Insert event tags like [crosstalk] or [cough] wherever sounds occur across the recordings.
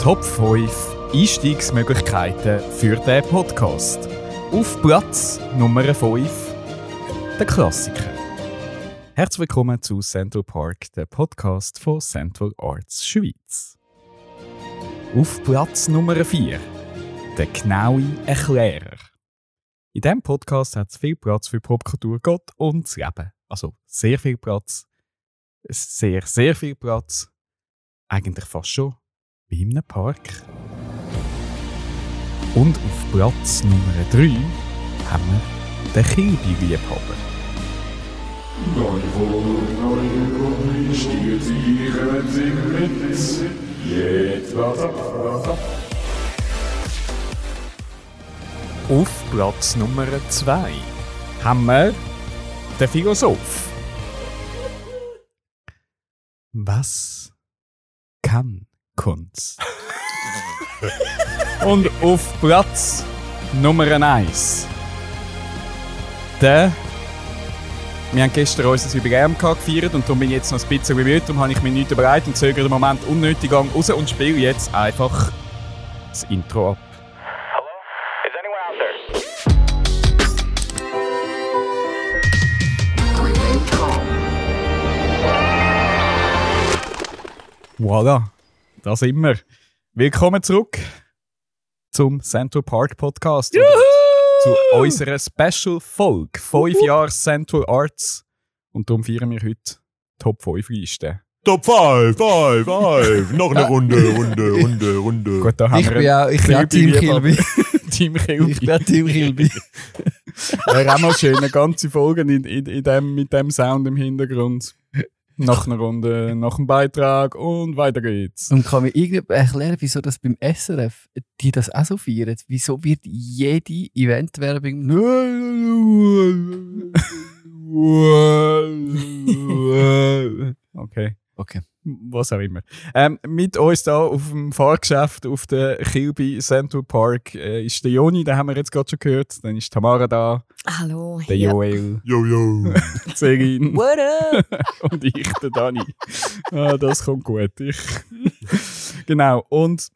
Top 5 Einstiegsmöglichkeiten für den Podcast. Auf Platz Nummer 5 der Klassiker. Herzlich willkommen zu Central Park, der Podcast von Central Arts Schweiz. Auf Platz Nummer 4 der genaue Erklärer. In diesem Podcast hat es viel Platz für Popkultur, Gott und das Leben. Also sehr viel Platz. Sehr, sehr viel Platz. Eigentlich fast schon in einem Park. Und auf Platz Nummer 3 haben wir den Kilby-Liebhaber. Neue Folge, neue Gruppe, stiehlt ihren Sinn mit. Jetzt was ab, was ab. Auf Platz Nummer 2 haben wir den Philosoph. Was kann Kunst? Und auf Platz Nummer 1 der wir haben gestern unser Jubiläum gefeiert und darum bin ich jetzt noch ein bisschen bemüht. Darum habe ich mich nicht bereit und zögere den Moment unnötig an raus und spiele jetzt einfach das Intro ab. Is anyone out there? Voilà, da sind wir. Willkommen zurück zum Central Park Podcast. Oder Zu unserer Special-Folge. Fünf Jahre Central Arts. Und darum feiern wir heute Top 5 Liste. Top 5, 5, 5. Noch eine Runde, Runde, Runde, Runde. Gut, da haben Ich wir bin auch, ich bin auch Team. Kilby. [laughs] Team Kilby. Ich bin auch Team Kilby. [laughs] Wäre auch mal schön, eine ganze Folge in, in, in dem, mit dem Sound im Hintergrund. Nach einer Runde, nach einem Beitrag und weiter geht's. Und kann mir irgendjemand erklären, wieso das beim SRF die das auch so feiern? Wieso wird jede Eventwerbung [laughs] Okay. Okay. Was auch immer. Ähm, mit uns da auf dem Fahrgeschäft auf der Kilby Central Park äh, ist der Joni, den haben wir jetzt gerade schon gehört. Dann ist Tamara da, Hallo. der ja. Joel, Yo, yo. [laughs] die Serin What up? [laughs] und ich, der Dani. ah, das kommt gut. Ich. genau, und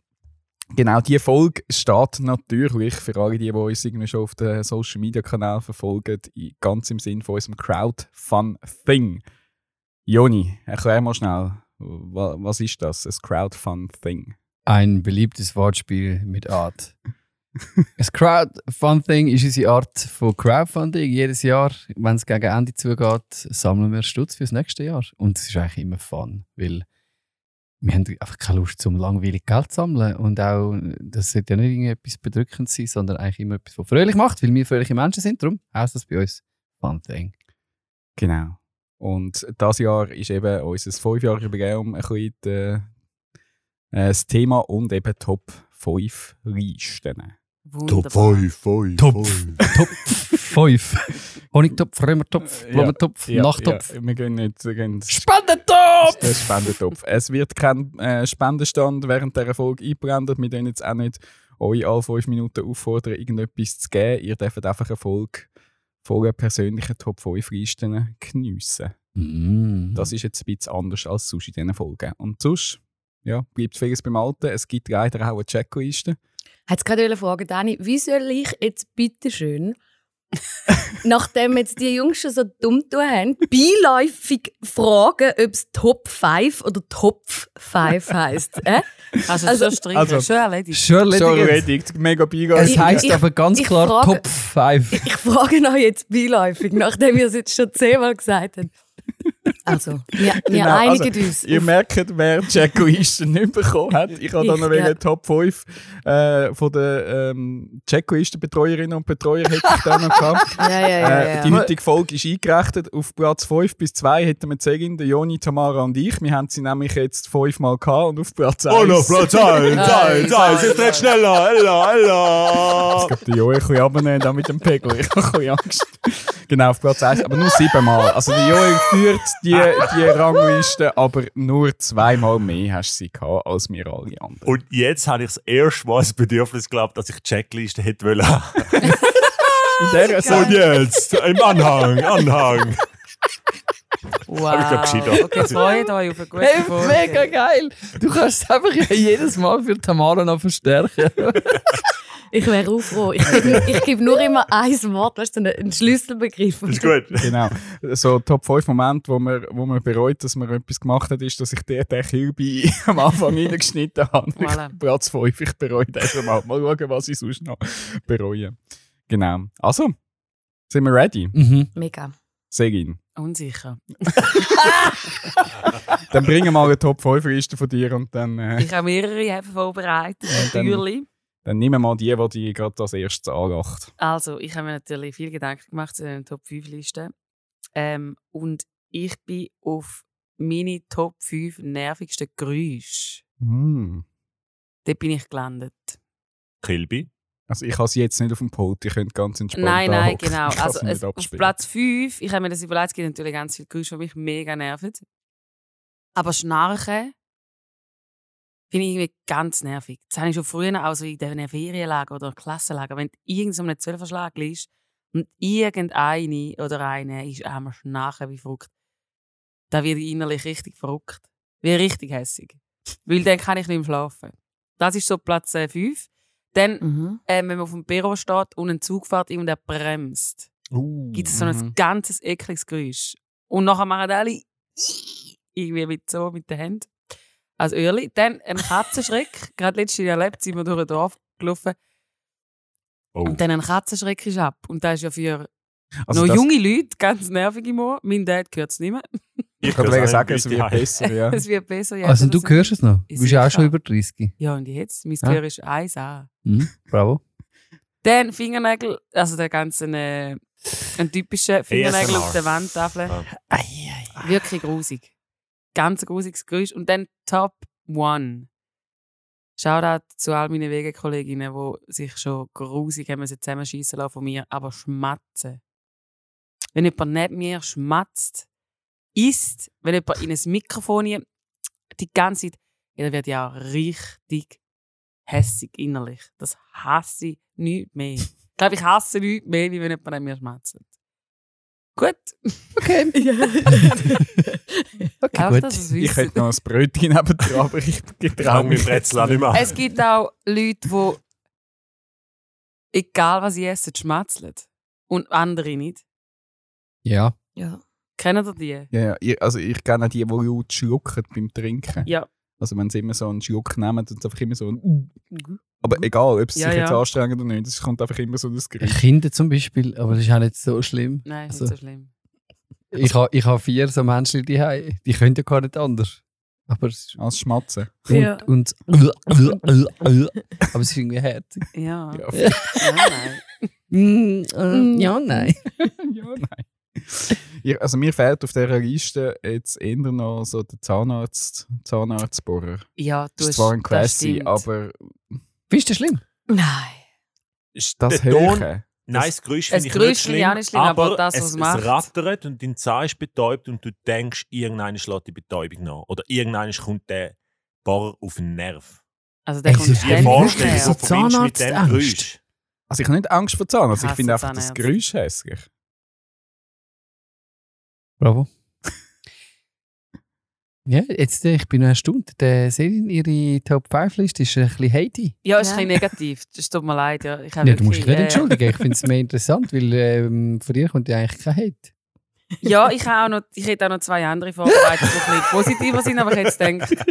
genau, die Folge steht natürlich für alle, die, die uns irgendwie schon auf den Social Media Kanälen verfolgen, ganz im Sinn von unserem Crowdfund-Thing. Joni, erklär mal schnell, was ist das, ein Crowdfund-Thing? Ein beliebtes Wortspiel mit Art. [laughs] Das Crowdfunding ist unsere Art von Crowdfunding. Jedes Jahr, wenn es gegen Ende zugeht, sammeln wir Stutz fürs nächste Jahr. Und es ist eigentlich immer fun, weil wir haben einfach keine Lust, zum langweilig Geld zu sammeln. Und auch, das sollte ja nicht irgendetwas bedrückend sein, sondern eigentlich immer etwas, was fröhlich macht, weil wir fröhliche Menschen sind. Darum heißt das bei uns Fun Thing. Genau. Und das Jahr ist eben unser Fünfjahre-Jubiläum ein bisschen äh, das Thema und eben Top 5 Listen. Top Wunderbar. 5, 5, Top. 5. [laughs] Top 5. Honigtopf, Römertopf, Blumentopf, Nachttopf. Ja, wir gehen nicht. Wir gehen Spendentopf! Der Spendentopf. Es wird kein äh, Spendenstand während dieser Folge eingeblendet. Wir dürfen jetzt auch nicht euch alle fünf Minuten auffordern, irgendetwas zu geben. Ihr dürft einfach eine Folge voller persönlichen Top 5 Listen geniessen. Mm. Das ist jetzt ein bisschen anders als sonst in diesen Folgen. Und sonst ja, bleibt vieles beim Alten. Es gibt leider auch eine Checkliste. Hat gerade fragen, Dani, wie soll ich jetzt bitte schön, [laughs] nachdem jetzt die Jungs schon so dumm tun haben, beiläufig fragen, ob es Top 5 oder Top 5 heisst? Äh? Also, Also- schon streichen, also- schon erledigt. Schon Schon erledigt. erledigt. Mega Es Beigabe. Ich- heisst ich- aber ganz ich klar frage- Top 5. [laughs] Ich frage euch jetzt beiläufig, nachdem ihr es jetzt schon zehnmal gesagt habt. Also, wir, wir Genau, einigen also, uns. Ihr merkt, wer die Checkliste nicht bekommen hat. Ich habe da noch ja. wegen Top 5 äh, von den ähm, Checklisten-Betreuerinnen und Betreuer hätte ich da noch gehabt. [laughs] ja, ja, ja, Äh, ja. die heutige Folge ist eingerechnet. Auf Platz 5 bis 2 hätten wir Zegin, der Joni, Tamara und ich. Wir haben sie nämlich jetzt fünfmal gehabt und auf Platz 1. Und auf Platz 1, 1, 1. Jetzt nicht schneller. Ella, Ella. Ich glaube, der Joel ein bisschen abnehmen da mit dem Pegel. Ich habe ein bisschen Angst. genau, auf Platz 1. Aber nur siebenmal. Also der Joel führt die, die Rangliste, aber nur zweimal mehr hast du sie gehabt als wir alle anderen. Und jetzt habe ich das erste Mal das Bedürfnis gehabt, dass ich die Checkliste hätte wollen. [laughs] In dieser Und jetzt, im Anhang, Anhang. gescheiter. Okay, freut euch auf eine gute Hey, Folge. mega geil! Du kannst es einfach jedes Mal für Tamara noch verstärken. [laughs] Ich wäre auch froh. Ich, ich gebe nur immer ein Wort, weißt du, einen- Schlüsselbegriff. Das ist gut. [laughs] Genau. So Top 5 Momente, wo man, wo man bereut, dass man etwas gemacht hat, ist, dass ich den, den Kilby [laughs] am Anfang reingeschnitten habe. Voilà. Ich, Platz 5, ich bereue den schon mal. Mal schauen, was ich sonst noch bereue. Genau. Also, sind wir ready? Mhm. Mega. Segin. Unsicher. Dann bringen wir mal eine Top 5 Liste von dir und dann, äh, Ich habe mehrere vorbereitet, natürlich. Dann nehmen wir mal die, die dich gerade als erstes anlacht. Also, ich habe mir natürlich viel Gedanken gemacht zu den Top 5 Listen. Ähm, und ich bin auf meine Top 5 nervigsten Geräusche. Hm. Dort bin ich gelandet. Kilby. Also ich habe sie jetzt nicht auf dem Pult, ich könnte ganz entspannt nein, nein, genau. Also es, auf. Platz 5, ich habe mir das überlegt, es gibt natürlich ganz viele Geräusche, die mich mega nerven. Aber Schnarchen finde ich irgendwie ganz nervig. Das habe ich schon früher auch so in den Ferienlager oder Klassenlager. Wenn du irgend so einem Zwölferschlag liest und irgendeine oder eine ist am Schnarchen wie verrückt, da werde ich innerlich richtig verrückt. Wie richtig hässig. Weil dann kann ich nicht mehr schlafen. Das ist so Platz 5. Dann Mhm. ähm, wenn man auf dem Büro steht und ein Zug fährt und er bremst, Uh, gibt es so ein mhm. ganzes ekliges Geräusch. Und nachher machen alle irgendwie mit so mit den Händen. Als Öhrli. Dann ein Katzenschreck. [laughs] Gerade letztes Jahr erlebt, sind wir durch ein Dorf gelaufen. Oh. Und dann ein Katzenschreck ist ab. Und das ist ja für Also noch junge Leute ganz nervig im Ohr. Mein Dad hört es nicht mehr. Ich kann auch sagen, [laughs] es wird besser, ja. Es wird besser. je Also du hörst es noch. Du Ist bist ja auch schon über 30. Ja, und jetzt? Mein. Gehör ist 1A. Mhm. Bravo. Dann Fingernägel, also der ganze äh, ein typischer Fingernägel auf der Wandtafel. Ah. Wirklich grusig. Ganz grusiges Geräusch. Und dann Top One. Shoutout zu all meinen Wegekolleginnen, die sich schon grusig haben müssen zusammenschießen lassen von mir, aber schmatzen. Wenn jemand neben mir schmatzt, isst, wenn jemand in ein Mikrofon die ganze Zeit, dann wird ja richtig hässig innerlich. Das hasse ich nicht mehr. Ich glaube, ich hasse nichts mehr, wie wenn jemand an mir schmatzt. Gut. Okay. [laughs] [laughs] okay, gut. Ich hätte noch ein Brötchen nebendran, aber ich Ich traue mein Brezel auch nicht mehr. Es gibt auch Leute, die, egal was sie essen, schmatzeln. Und andere nicht. Ja. Ja. Kennen ihr die? Ja, also ich kenne die, die laut schlucken beim Trinken. Ja. Also wenn sie immer so einen Schluck nehmen, dann ist es einfach immer so ein Aber egal, ob sie Ja, sich jetzt ja. anstrengen oder nicht, es kommt einfach immer so das Geräusch. Kinder zum Beispiel, aber das ist auch nicht so schlimm. Nein, ist Also- nicht so schlimm. Ich habe ich ha vier so Menschen die die können ja gar nicht anders. Aber es ist Als Schmatzen. und, Ja. und aber es ist irgendwie herzig. Ja. Ja, ja nein. [laughs] Mm, äh, ja, nein. [laughs] ja nein. Ja, also mir fehlt auf dieser Liste jetzt eher noch so der Zahnarzt, Zahnarztbohrer. Ja, du Das ist hast, zwar ein Classy, aber Findest du das schlimm? Nein. Ist das der Ton, Höhe. Nein, das Geräusch finde ich Geräusch nicht ich schlimm, auch nicht schlimm, aber das, was es, es macht. es rattert und dein Zahn ist betäubt und du denkst, irgendeiner schlägt die Betäubung nach. Oder irgendeiner kommt der Bohrer auf den Nerv. Also der Ey, kommt so Die ständig Vorstellung, du verbindest mit dem. Geräusch. Also ich habe nicht Angst vor Zahnarzt, ich Hasse finde einfach das. Geräusch hässlich. Bravo. [laughs] Ja, jetzt, äh, ich bin noch erstaunt. Der Selin, ihre Top 5 Liste ist ein bisschen Heidi. Ja, ist Ja. ein bisschen negativ. Das tut mir leid. Ja. Ich habe Ja, du musst dich nicht äh, entschuldigen. Ich [laughs] finde es mehr interessant, weil ähm, von dir kommt ja eigentlich kein Hate. Ja, ich, habe auch noch, ich hätte auch noch zwei andere vorbereitet, die ein bisschen positiver sind, aber ich hätte gedacht,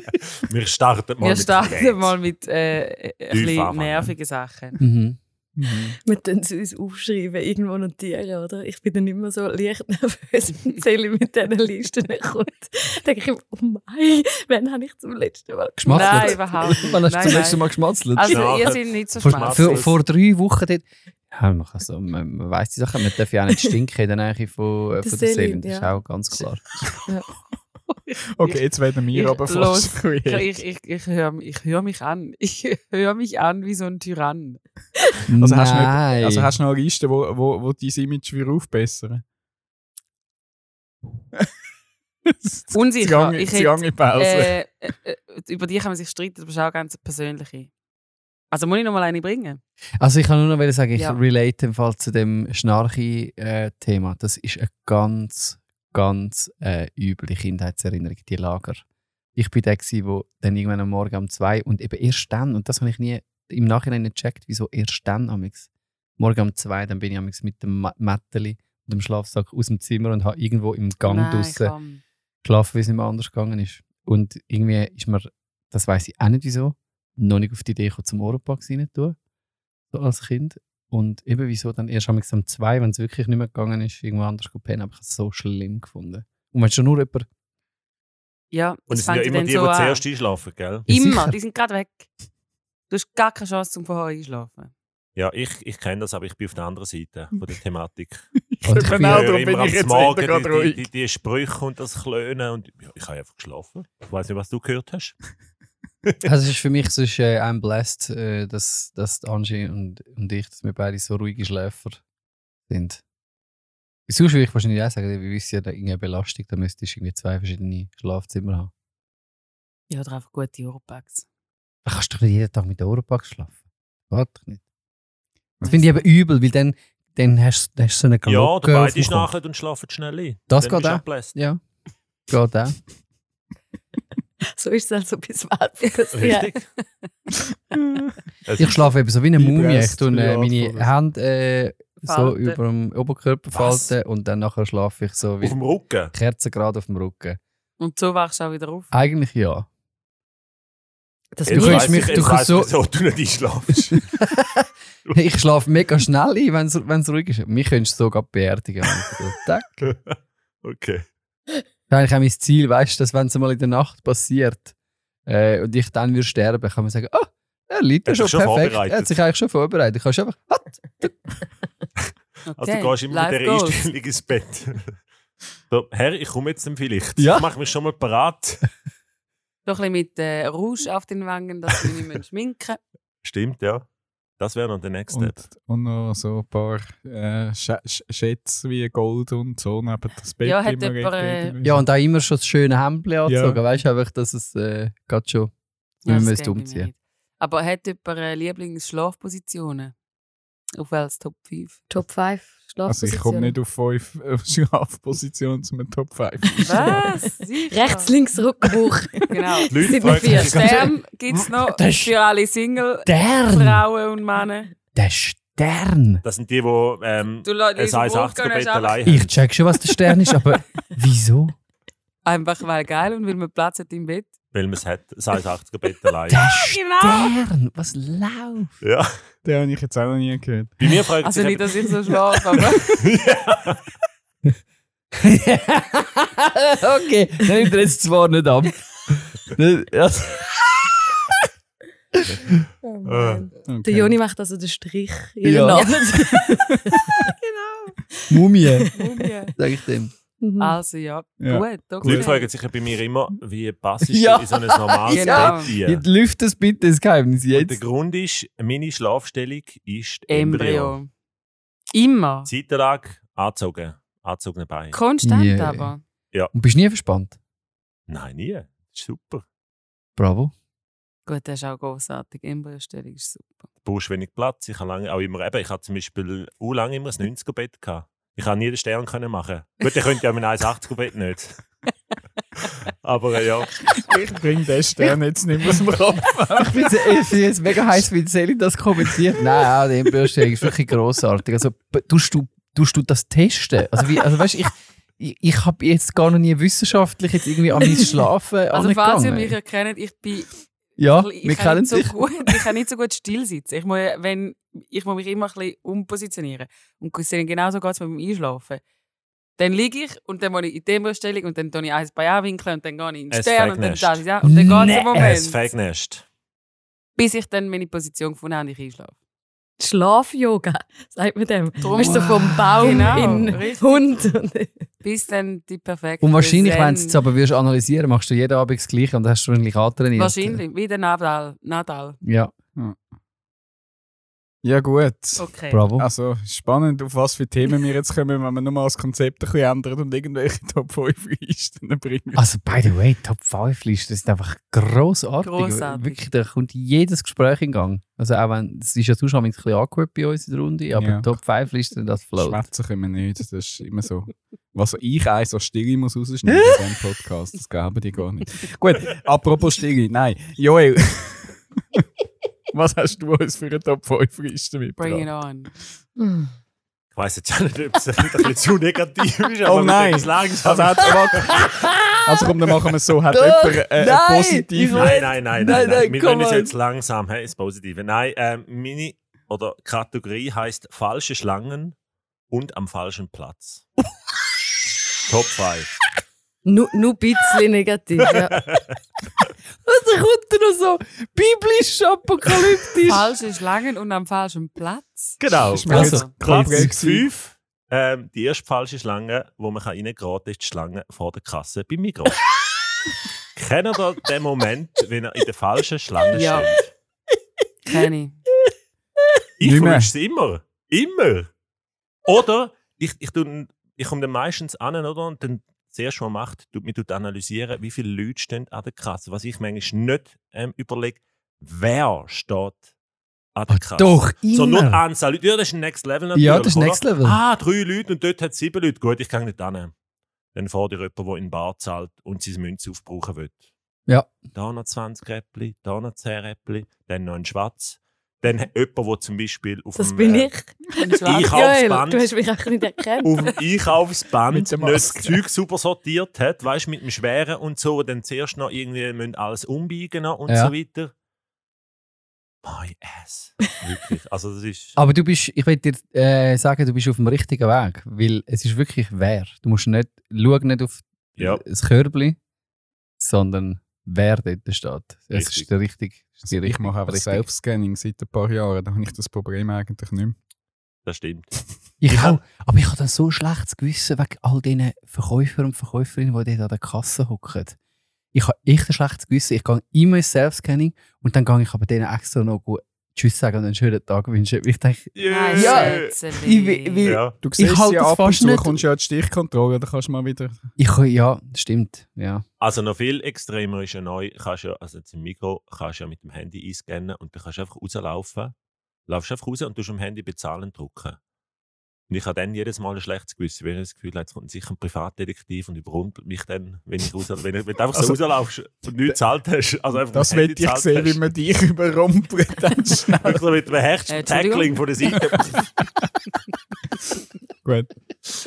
Wir starten mal wir mit starten mal mit äh, ein bisschen nervigen Sachen. Mhm. Wir können es uns aufschreiben, irgendwo notieren, oder? Ich bin dann immer so leicht [laughs] nervös, wenn Zähle mit diesen Listen kommt. Dann denke ich immer, oh mein, wann habe ich zum letzten Mal Geschmatzelt. Nein, überhaupt nicht. Wann hast du Nein, zum letzten. Mal geschmatzelt? Also, Schnarchen. ihr seid nicht so vor, vor, vor drei Wochen dort. Ja, man, kann so, man, man weiss die Sachen, man darf ja auch nicht [laughs] stinken, dann eigentlich von, äh, Der von der Selin. Das ist ja. auch ganz klar. [laughs] Okay, jetzt werden wir ich- aber los. [laughs] Ich, ich, ich höre ich hör mich an. [laughs] Ich höre mich an wie so ein Tyrann. Also hast, du nicht, Nein. also hast du noch eine Liste, wo, wo, wo dein Image wieder aufbessern? [laughs] Unsicher. Lange, Ich hätte, lange Pause. Äh, äh, äh, über die kann man sich streiten, aber es ist auch ganz persönliche. Also muss ich noch mal eine bringen? Also ich kann nur noch sagen, ich Ja. relate im Fall zu dem Schnarchi-Thema. Das ist ein ganz, ganz äh, üble Kindheitserinnerung, die Lager. Ich bin der, gewesen, wo dann irgendwann am Morgen um zwei und eben erst dann, und das habe ich nie im Nachhinein nicht gecheckt, wieso erst dann amix. Morgen um zwei, dann bin ich amix mit dem Mätteli und dem Schlafsack aus dem Zimmer und habe irgendwo im Gang Nein, draussen geschlafen, wie es nicht mehr anders gegangen ist. Und irgendwie ist mir, das weiß ich auch nicht wieso, noch nicht auf die Idee gekommen, zum rein zu tun, so als Kind. Und eben wieso dann erst am um zwei, wenn es wirklich nicht mehr gegangen ist, irgendwo anders zu pennen, habe ich es so schlimm gefunden. Und wenn schon nur jemand, Ja, Und es sind ja immer die, die so an. zuerst einschlafen, gell? Ja, Immer, sicher. die sind gerade weg. Du hast gar keine Chance zum vorher einschlafen. Ja, ich, ich kenne das, aber ich bin auf der anderen Seite von der Thematik. [laughs] Und ich Genau, bin- darum höre bin immer ich jetzt Morgen die, die, die, die Sprüche und das Klönen und ja, ich habe einfach geschlafen. Ich weiß nicht, was du gehört hast. [laughs] also es ist für mich so ist, äh, ein Blast, äh, dass, dass Angie und, und ich, dass wir beide so ruhige Schläfer sind. Sonst würde ich wahrscheinlich auch sagen, wir wissen ja, da irgendeine Belastung, da müsstest du irgendwie zwei verschiedene Schlafzimmer haben. Ja, oder einfach gute Europacks. Da kannst du doch nicht jeden Tag mit der Ohrenpack schlafen. Doch nicht. Das finde ich eben übel, weil dann, dann hast dann hast du so eine Ja, Glocke oder auf beide schnarchen und schlafen schnell ein. Das Dann geht du auch. Ja, geht auch. [laughs] So ist es also bis passiert. Richtig. Es [laughs] Ich schlafe eben so wie eine Mumie. Ich tue äh, meine. Hände äh, so über dem Oberkörper Was? falten und dann nachher schlafe ich so auf wie dem Rücken. Kerzen gerade auf dem Rücken. Und so wachst du auch wieder auf. Eigentlich ja. Das Du weiss mich- ich, du jetzt kannst weiss so- ich, wieso du nicht einschlafst. [laughs] Ich schlafe mega schnell ein, wenn es ruhig ist. Mich könntest du sogar beerdigen. Also, okay. Das ist eigentlich auch mein Ziel, weißt du, dass wenn es mal in der Nacht passiert äh, und ich dann würde sterben, kann man sagen, ah, er liegt ja schon schon perfekt. vorbereitet. Er hat sich eigentlich schon vorbereitet. Du kannst einfach, hat. Okay. [laughs] Also du gehst immer mit life der goals. Einstellung ins Bett. [laughs] so, Herr, ich komme jetzt dann vielleicht. Ja. Ich mache mich schon mal parat. Doch ein bisschen mit äh, Rouge auf den Wangen, dass du nicht mehr schminken [laughs] Stimmt, ja. Das wäre noch der Next Step. Und, und noch so ein paar äh, Sch Sch Schätze wie Gold und so neben das Bett. Ja, hat immer jemand, äh. Ja, und auch immer schon das schöne Hemdchen angezogen. Ja. Weißt du, einfach, dass es äh, gerade schon Ja, nicht mehr umziehen. nicht. Aber hat jemand äh, Lieblingsschlafpositionen? Auf welches Top 5? Top 5 Also ich komme nicht auf fünf äh, [laughs] Schlafpositionen zum Top 5. Was? Rechts, links, Rückenbuch. [laughs] Genau. Die [laughs] Leute Sind vier. Stern gibt es noch Das ist- für alle Single-Frauen Stern! und Männer. Der Stern! das sind die, die ähm, Du lässt ein 1,80er Bett allein Ich haben. check schon, was der Stern ist, aber wieso? Einfach weil geil und weil man Platz hat im Bett. Weil man es hat, ein 1,80er Bett [laughs] allein. Der Genau. Stern! Was läuft? Ja. Den habe ich jetzt auch noch nie gehört. Bei mir fragt Also sich nicht, dass ich so schlafe, aber [laughs] [laughs] okay, dann nimmt er jetzt zwar nicht ab. Ja. Oh. Okay. Der Joni macht also den Strich Ja. Abend. Mumie, Mumie. sag ich dem. Mhm. Also ja, Ja. gut. Die Okay. Leute fragen sich ja bei mir immer, wie passt du [laughs] Ja. in so ein normales Genau. Bett? Jetzt lüft das bitte das Geheimnis Und der jetzt. Grund ist, meine Schlafstellung ist Embryo. Embryo. Immer. Zeitlang angezogen. Angezogene Beine. Konstant Yeah. aber. Und bist nie verspannt. Nein, nie. Das ist super. Bravo. Gut, das ist auch großartig. Embryostellung ist super. Du brauchst wenig Platz. Ich habe lange auch immer, eben, ich hatte zum Beispiel auch lange immer ein 90er-Bett gehabt. Ich habe nie den Stern können machen. Gut, ich könnte ja mein 1,80er-Bett nicht. [laughs] Aber äh, ja, Ich bringe den Stern jetzt nicht mehr aus dem Kopf. Ich finde es mega heiß, wie Selin das kommentiert. Nein, auch die Embryostellung ist wirklich grossartig. Also, tust du, tust du das testen? Also, wie, also weißt, ich, ich, ich habe jetzt gar noch nie wissenschaftlich jetzt irgendwie an mein Schlafen [laughs] Also falls ihr mich erkennt, ich bin Ja, ich wir kann kennen nicht so dich. gut, [laughs] ich kann nicht so gut still sitzen. Ich muss, wenn, ich muss mich immer ein bisschen umpositionieren. Und genauso geht es mir beim Einschlafen. Dann liege ich und dann muss ich in die Embryostellung und dann tue ich eins bei anwinkeln und dann gehe ich in den Stern und dann das ja und dann geht es Nee. Moment, Fegnest. bis ich dann meine Position gefunden habe und ich einschlafe. Schlaf-Yoga, sagt man dem. Drum- Weißt du, so vom Baum Genau, in richtig. Hund. Bis dann die perfekte Und wahrscheinlich, wenn du es aber würdest analysieren machst du jeden Abend das Gleiche und dann hast du wahrscheinlich antrainiert. Wahrscheinlich, wie der Nadal. Nadal. Ja. Ja, gut. Okay. Bravo. Also spannend, auf was für Themen wir jetzt kommen, wenn wir nochmal das Konzept ein bisschen ändern und irgendwelche [laughs] Top 5 Listen bringen. Also, by the way, Top 5 Listen sind einfach grossartig. Grossartig. Wirklich, da kommt jedes Gespräch in Gang. Also, auch wenn, es ist ja sonst ein bisschen awkward bei uns in der Runde, aber Ja. Top 5 Listen, das float. Schwätzen können wir nicht. Das ist immer so. Was ich eins so Stille muss rausschneiden in diesem Podcast, das glauben die gar nicht. Gut, apropos Stille, nein. Joel, [laughs] was hast du uns für eine Top 5 Liste Bring it mitgebracht? on. Hm. Ich weiss jetzt auch nicht, ob es [laughs] ein bisschen zu negativ ist, aber Oh nein. können langsam. Also, also komm, dann machen wir es so. Hat jemand äh, eine nein, positive... ich Nein, nein, nein, nein. Nein, nein, nein, Wir wollen es jetzt langsam, hey, das Positive. Nein, ähm, meine oder Kategorie heißt falsche Schlangen und am falschen Platz. [laughs] Top 5. Nur, nur ein bisschen negativ. Ja. [laughs] Also kommt er noch so biblisch apokalyptisch. Falsche Schlangen und am falschen Platz. Genau. Also, Platz komplex gewesen. 5. Ähm, die erste falsche Schlange, wo man reingehen kann, ist die Schlange vor der Kasse beim Migros. [laughs] Kennt ihr den Moment, wenn ihr in der falschen Schlange Ja. steht? Kenn ich. Ich verwünsche es immer. Immer. Oder ich, ich, ich komme dann meistens an, oder? Und dann zuerst, man macht, tut tut analysieren, wie viele Leute stehen an der Kasse. Was ich manchmal nicht ähm, überlege, wer steht an der Kasse. Doch, So nur die immer. Anzahl Leute. Ja, das ist ein Next Level natürlich. Ja, das ist oder? Next Level. Ah, drei Leute und dort hat es sieben Leute. Gut, ich kann nicht annehmen. Dann vor dir jemand, der in den Bar zahlt und seine Münze aufbrauchen will. Ja. Da noch 20 Räppli, da noch 10 Räppli, dann noch ein Schwarz. Dann jemand, der zum Beispiel auf Das dem, bin äh, ich. Einkaufsband, Joel, du hast mich auch nicht erkannt. auf dem Einkaufsband das. Zeug super sortiert hat, weißt du, mit dem Schweren und so, wo dann zuerst noch irgendwie müssen alles umbiegen und Ja. so weiter. My ass. Wirklich. Also, das ist. [laughs] Aber du bist, ich will dir äh, sagen, du bist auf dem richtigen Weg, weil es ist wirklich wer. Du musst nicht, schau nicht auf Ja. das Körbli, sondern wer dort steht. Es ist der richtige. Die Ich mache einfach. Self-Scanning seit ein paar Jahren. Da habe ich das Problem eigentlich nicht mehr. Das stimmt. Ich auch, aber ich habe dann so schlechtes Gewissen wegen all diesen Verkäufer und Verkäuferinnen, die dort an der Kasse hocken. Ich habe echt ein schlechtes Gewissen. Ich gehe immer ins Self-Scanning und dann gehe ich aber denen extra noch gut Tschüss sagen und einen schönen Tag wünschen. Ich denke, Nein, Ja, ich will- will- Ja. Du siehst halte ja das ab und fast zu, nicht- kommst ja an die Stichkontrolle, da kannst du mal wieder... ich kann, ja, das stimmt. Ja. Also noch viel extremer ist ja neu, kannst ja, also jetzt im Mikro kannst du ja mit dem Handy einscannen und dann kannst du einfach rauslaufen. Laufst einfach raus und tust am Handy bezahlen drücken. Und ich habe dann jedes Mal ein schlechtes Gewissen, wenn ich das Gefühl habe, jetzt kommt sicher ein Privatdetektiv und überrumpelt mich dann, wenn ich raus, wenn, ich, wenn du einfach Also- so rauslaufst und nichts gezahlt hast. Also einfach Das will ich sehen, wie man dich [laughs] überrumpelt. Dann [laughs] schnell. Wirklich so mit einem Äh, härtesten Entschuldigung? Tackling von der Seite. [laughs] Gut.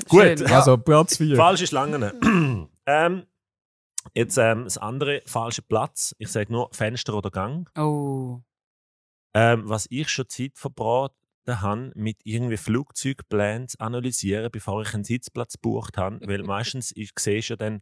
Gut, Schön. ja. Also Platz 4. Falsche Schlangen. [clears throat] ähm, jetzt ähm, das andere, falsche Platz. Ich sage nur Fenster oder Gang. Oh. Ähm, was ich schon Zeit verbraten habe, mit irgendwie Flugzeugplänen zu analysieren, bevor ich einen Sitzplatz gebucht habe. Weil [laughs] meistens ich sehe ja dann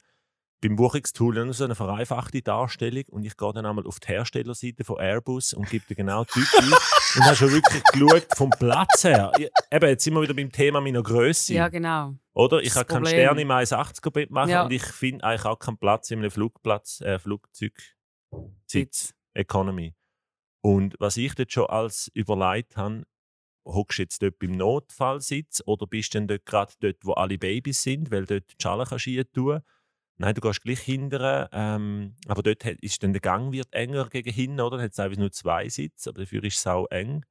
beim Buchungstool nur so eine vereinfachte Darstellung und ich gehe dann einmal auf die Herstellerseite von Airbus und gebe dir genau die Typ ein [laughs] und habe schon wirklich geschaut vom Platz her. Ich, eben, jetzt sind wir wieder beim Thema meiner Größe. Ja, genau. Oder? Ich habe keinen. Stern im 1,80er Bett machen Ja. und ich finde eigentlich auch keinen Platz in einem Flugplatz, äh, Flugzeugsitz Sitz. Economy. Und was ich dort schon als überlegt habe, hockst du jetzt dort beim Notfallsitz oder bist du denn dort gerade dort, wo alle Babys sind, weil dort die Schale kannst tun Nein, du gehst gleich hinterher, ähm, aber dort ist dann der Gang wird enger gegen hinten, oder? Dann hat es einfach nur zwei Sitze, aber dafür ist es auch eng.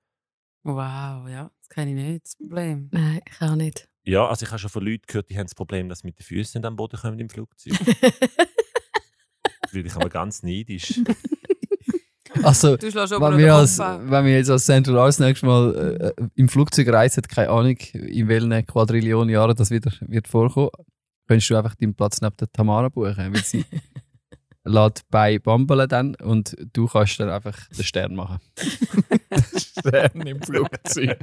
Wow, ja. Das kenne ich nicht, das Problem. Nein, ich auch nicht. Ja, also ich habe schon von Leuten gehört, die haben das Problem, dass sie mit den Füßen nicht am Boden kommen im Flugzeug. [laughs] Würde ich aber ganz neidisch. [laughs] [laughs] Also, Du schlägst wenn wir, als, wenn wir jetzt als Central Arts nächstes Mal äh, im Flugzeug reisen, keine Ahnung, in welchen Quadrillionen Jahren das wieder wird vorkommen, könntest du einfach deinen Platz neben der Tamara buchen, weil sie [laughs] lässt bei bambeln dann und du kannst dann einfach den Stern machen. [laughs] Stern im Flugzeug.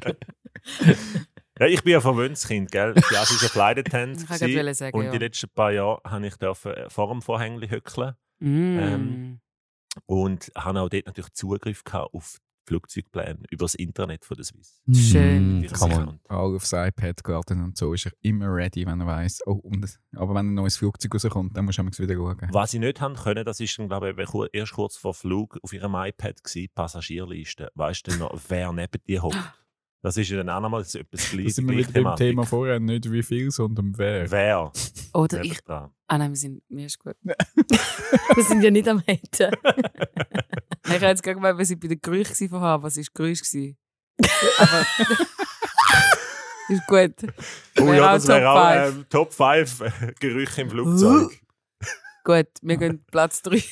Ja, ich bin ja Verwöhnskind, gell? Die Asi war Flight Attendant Ich sagen, und ja. die letzten paar Jahre habe ich dürfen äh, vor dem Vorhängli hückeln Mm. Ähm, und habe auch dort natürlich Zugriff gehabt auf die Flugzeugpläne über das Internet von der Swiss. Schön. Come on. Und Auch aufs iPad geladen und so ist er immer ready, wenn er weiß. Oh, und, aber wenn ein neues Flugzeug rauskommt, dann musst du wieder schauen. Was ich nicht haben können, das ist dann, glaube ich, erst kurz vor Flug auf ihrem iPad gewesen, Passagierliste. Weißt du noch, wer neben dir hockt? Das ist ja dann auch nochmal etwas Da gleich, sind wir wieder beim Thematik. Thema vorher, nicht wie viel, sondern wer. Wer? Oder Nicht ich. dran. Ah nein, wir sind. Mir ist gut. [laughs] Wir sind ja nicht am Haten. [laughs] Ich habe jetzt gerade gemeint, wir sind bei den Gerüchen von haben. Was war Gerüch? gewesen? Aber. [laughs] ist gut. Oh ja, das wäre Top auch ähm, Top 5 Gerüche im Flugzeug. Gut, wir gehen Platz 3.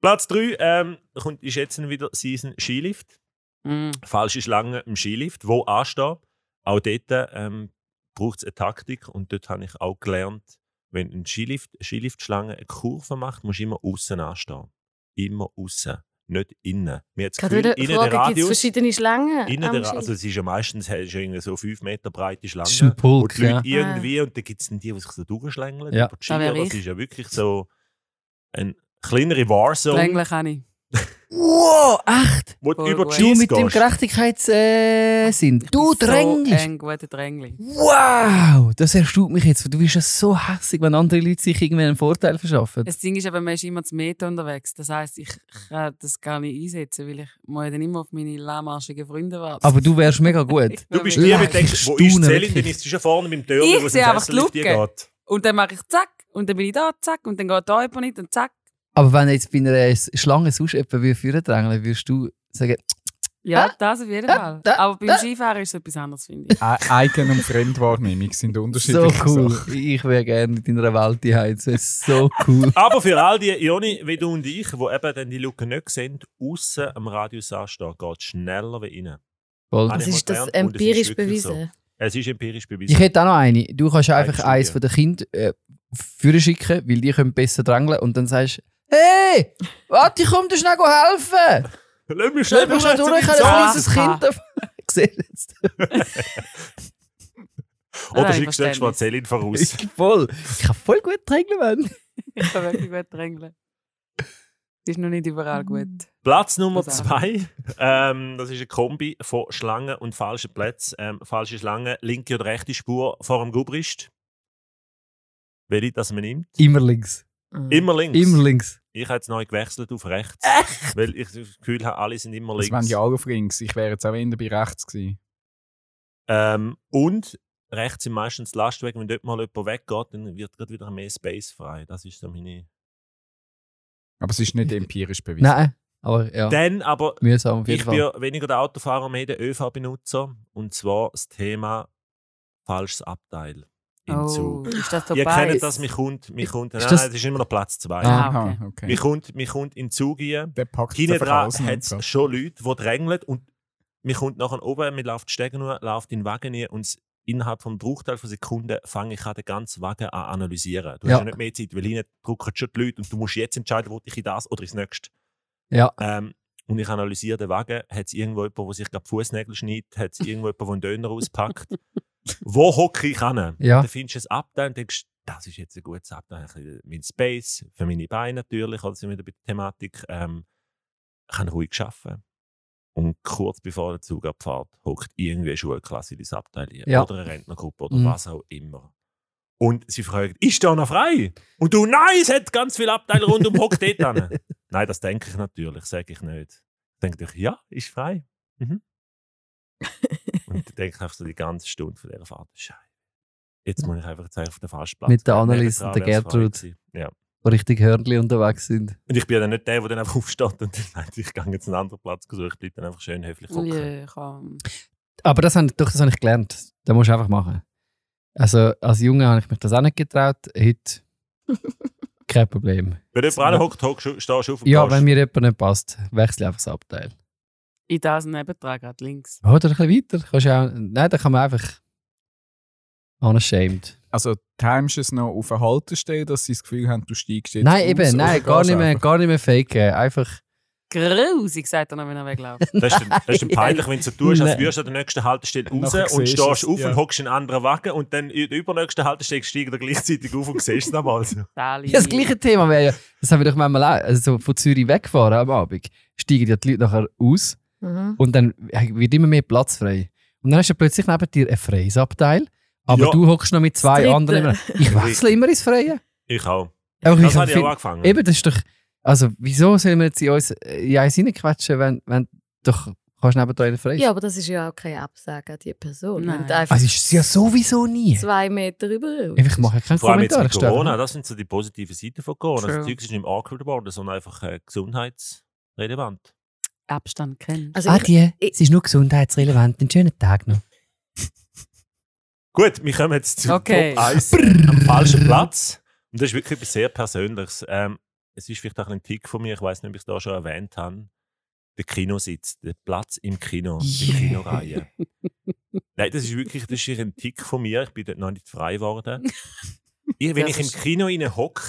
Platz 3 ähm, kommt, ist jetzt wieder Season Skilift. Mm. Falsche Schlange im Skilift, wo ansteht. Auch dort ähm, braucht es eine Taktik und dort habe ich auch gelernt, wenn ein Skilift, eine Skiliftschlange eine Kurve macht, musst du immer außen anstehen. Immer außen, nicht innen. Mir hat das Gefühl, wieder innen der gibt es Radius, verschiedene Schlangen? innen der, also es ist ja meistens du irgendwie so 5 Meter breite Schlange. Das ist ein Pulk, und die Leute ja. irgendwie, und dann gibt es die, die sich so durchschlängeln. Ja. über die Skier. Das ich. ist ja wirklich so eine kleinere Warzone, Drängler kann ich. Wow, echt? wo du Voll über gut. Du mit dem. Gerechtigkeitssinn. du Ich bin drängelst. So ein guter Drängli. Wow, das erstaunt mich jetzt. Du bist ja so hässlich, wenn andere Leute sich irgendwie einen Vorteil verschaffen. Das Ding ist aber, man ist immer zu Meter unterwegs. Das heisst, ich kann das gar nicht einsetzen, weil ich muss ja dann immer auf meine lahmarschigen Freunde warten. Aber du wärst mega gut. [laughs] Du bist die, die ich wo ist Celine? wirklich. Dann ist sie schon vorne beim Türen, Ich wo es im einfach Sessellift die geht. Und dann mache ich zack, und dann bin ich da, zack, und dann geht da jemand nicht, und zack. Aber wenn jetzt bei einer Schlange sonst jemand würde führen drängeln, würdest du sagen, Ja, Ah, das auf jeden ah, Fall. ah, Aber beim ah. Skifahren ist es etwas anderes, finde ich. Eigen- und Fremdwahrnehmung sind so unterschiedliche cool. Sachen. Ich wäre gerne in deiner Welt die Das ist so cool. [laughs] Aber für all die, Joni, wie du und ich, die eben dann die Lücke nicht sehen, außen am Radius anstehen, geht es schneller wie innen. Voll. Das ich ist das empirisch bewiesen. Es ist empirisch bewiesen. Ich hätte auch noch eine. Du kannst einfach eins dir. von den Kindern äh, führen schicken, weil die können besser drängeln und dann sagst du, hey, warte, ich komme dir schnell helfen. Lass mich Schnell mich schnell durch, ich habe ein kleines Kind. [laughs] du [laughs] jetzt? Oder schickst du Verständnis. Celine voraus. Ich voll. Ich kann voll gut drängeln, Mann. Ich kann wirklich gut drängeln. Es ist noch nicht überall gut. Platz Nummer zwei, ähm, das ist eine Kombi von Schlangen und falschen Plätzen. Ähm, falsche Schlange, linke oder rechte Spur vor dem Gubrist. Welche das man nimmt? Immer links. Mhm. Immer links. Immer links. Ich habe jetzt neu gewechselt auf rechts. Weil ich das Gefühl habe, alle sind immer Das links. wären die alle auf links. Ich wäre jetzt auch eher bei rechts gewesen. Ähm, und rechts sind meistens Lastwagen. Wenn dort mal jemand weggeht, dann wird gerade wieder mehr Space frei. Das ist so meine. Aber es ist nicht empirisch bewiesen. Nein, aber ja, Dann aber, mühsam auf jeden ich bin Fall. ja weniger der Autofahrer, mehr der ÖV-Benutzer. Und zwar das Thema falsches Abteil im Oh, Zug. ist das so Ihr kennt das, mir kommt, mir kommt, Ist nein, das- nein, es ist immer noch Platz zwei. Ah, Aha, okay. okay. Mir kommt, mir kommt in den Zug rein. Der packt es Hinten dran hat es schon Leute, die drängeln und mir kommt nachher oben, mir läuft die Stege nur, läuft in den Wagen rein und innerhalb von einem Bruchteil von Sekunden fange ich an, den ganzen Wagen an analysieren. Du Ja. hast ja nicht mehr Zeit, weil hinten drucken schon die Leute und du musst jetzt entscheiden, wo ich in das oder ins nächste. Ja. Ähm, und ich analysiere den Wagen. Hat es irgendwo jemanden, der sich gerade die Fußnägel schneidet? Hat es irgendwo jemanden, der einen Döner auspackt? [laughs] wo hocke ich an? Ja. Dann findest du ein Abteil und denkst, das ist jetzt ein gutes Abteil. Mein Space, für meine Beine natürlich, oder sind wir wieder bei der Thematik. Ähm, ich kann ruhig arbeiten. Und kurz bevor der Zug abfährt, hockt irgendwie eine Schulklasse in das Abteil. Ja. Oder eine Rentnergruppe oder Mhm. was auch immer. Und sie fragen, ist da noch frei? Und du, nein, es hat ganz viele Abteile rundum, hock dort an. [laughs] Nein, das denke ich natürlich, sage ich nicht. Denke ich, ja, ist frei. Mhm. Und denke ich einfach so die ganze Stunde von dieser Fahrt, Scheiße. Jetzt muss ich einfach jetzt auf den Fastplatz. Mit der. Annelies und der Gertrud. Ja. Richtig Hörnli unterwegs sind. Und ich bin ja dann nicht der, der dann einfach [laughs] aufsteht und dann sagt, ich gehe jetzt einen anderen Platz suchen. Ich bleibe dann einfach schön höflich hocken. Ja, komm. Aber das habe ich, doch, das habe ich gelernt. Das musst du einfach machen. Also als Junge habe ich mich das auch nicht getraut. Heute [laughs] kein Problem. Wenn jemand anhockt, hockst du- stehst du auf und Ja, wenn mir jemand nicht passt, wechsle ich einfach das Abteil. In das nebendran, gerade links. Oder ein bisschen weiter. Kannst du auch, nein, da kann man einfach unashamed. Also timest du es noch auf eine Haltestelle, dass sie das Gefühl haben, du steigst jetzt Nein, aus, eben, nein, gar nicht, mehr, gar nicht mehr faken. Einfach, Grusig, sagt er noch, wenn er wegläuft. [laughs] Das ist, dann, das ist dann peinlich, wenn du so tust, als würdest du an der nächsten Haltestelle raus Nachher und stehst es, auf ja. und hockst in einen anderen Wagen und dann in der übernächsten Haltestelle steigst du gleichzeitig auf und siehst es nochmal. So. [laughs] Ja, das gleiche Thema wäre ja, das haben wir doch manchmal auch, also so von Zürich wegfahren am Abend, steigen ja die Leute nachher aus Mhm. und dann wird immer mehr Platz frei. Und dann hast du plötzlich neben dir ein freies Abteil, aber Ja. du hockst noch mit zwei dritte. anderen. Immer. Ich wechsle immer ins Freie. Ich auch. Aber Das ich habe ich auch angefangen. Eben, das ist doch. Also, wieso sollen wir jetzt in uns in eins reinquetschen, wenn, wenn doch Kannst du neben da frei Ja, aber das ist ja auch kein Absagen an die Person. Einfach Also ist es ja sowieso nie. zwei Meter über Ich mache keinen Vor allem jetzt Kommentar. mit ich stelle- Corona, das sind so die positiven Seiten von Corona. True. Das Zeug ist nicht mehr awkward geworden, sondern einfach äh, gesundheitsrelevant. Abstand kennen. Also ich- es ist nur gesundheitsrelevant. Einen schönen Tag noch. [laughs] Gut, wir kommen jetzt zu Okay. Top 1 am falschen Platz. Und das ist wirklich etwas sehr Persönliches. Ähm, es ist vielleicht auch ein Tick von mir, ich weiß nicht, ob ich es da schon erwähnt habe. Der Kinositz, der Platz im Kino, die Yeah. Kinoreihe. [laughs] Nein, das ist wirklich das ist ein Tick von mir. Ich bin dort noch nicht frei geworden. [laughs] Ich, wenn Das ich im Kino hocke,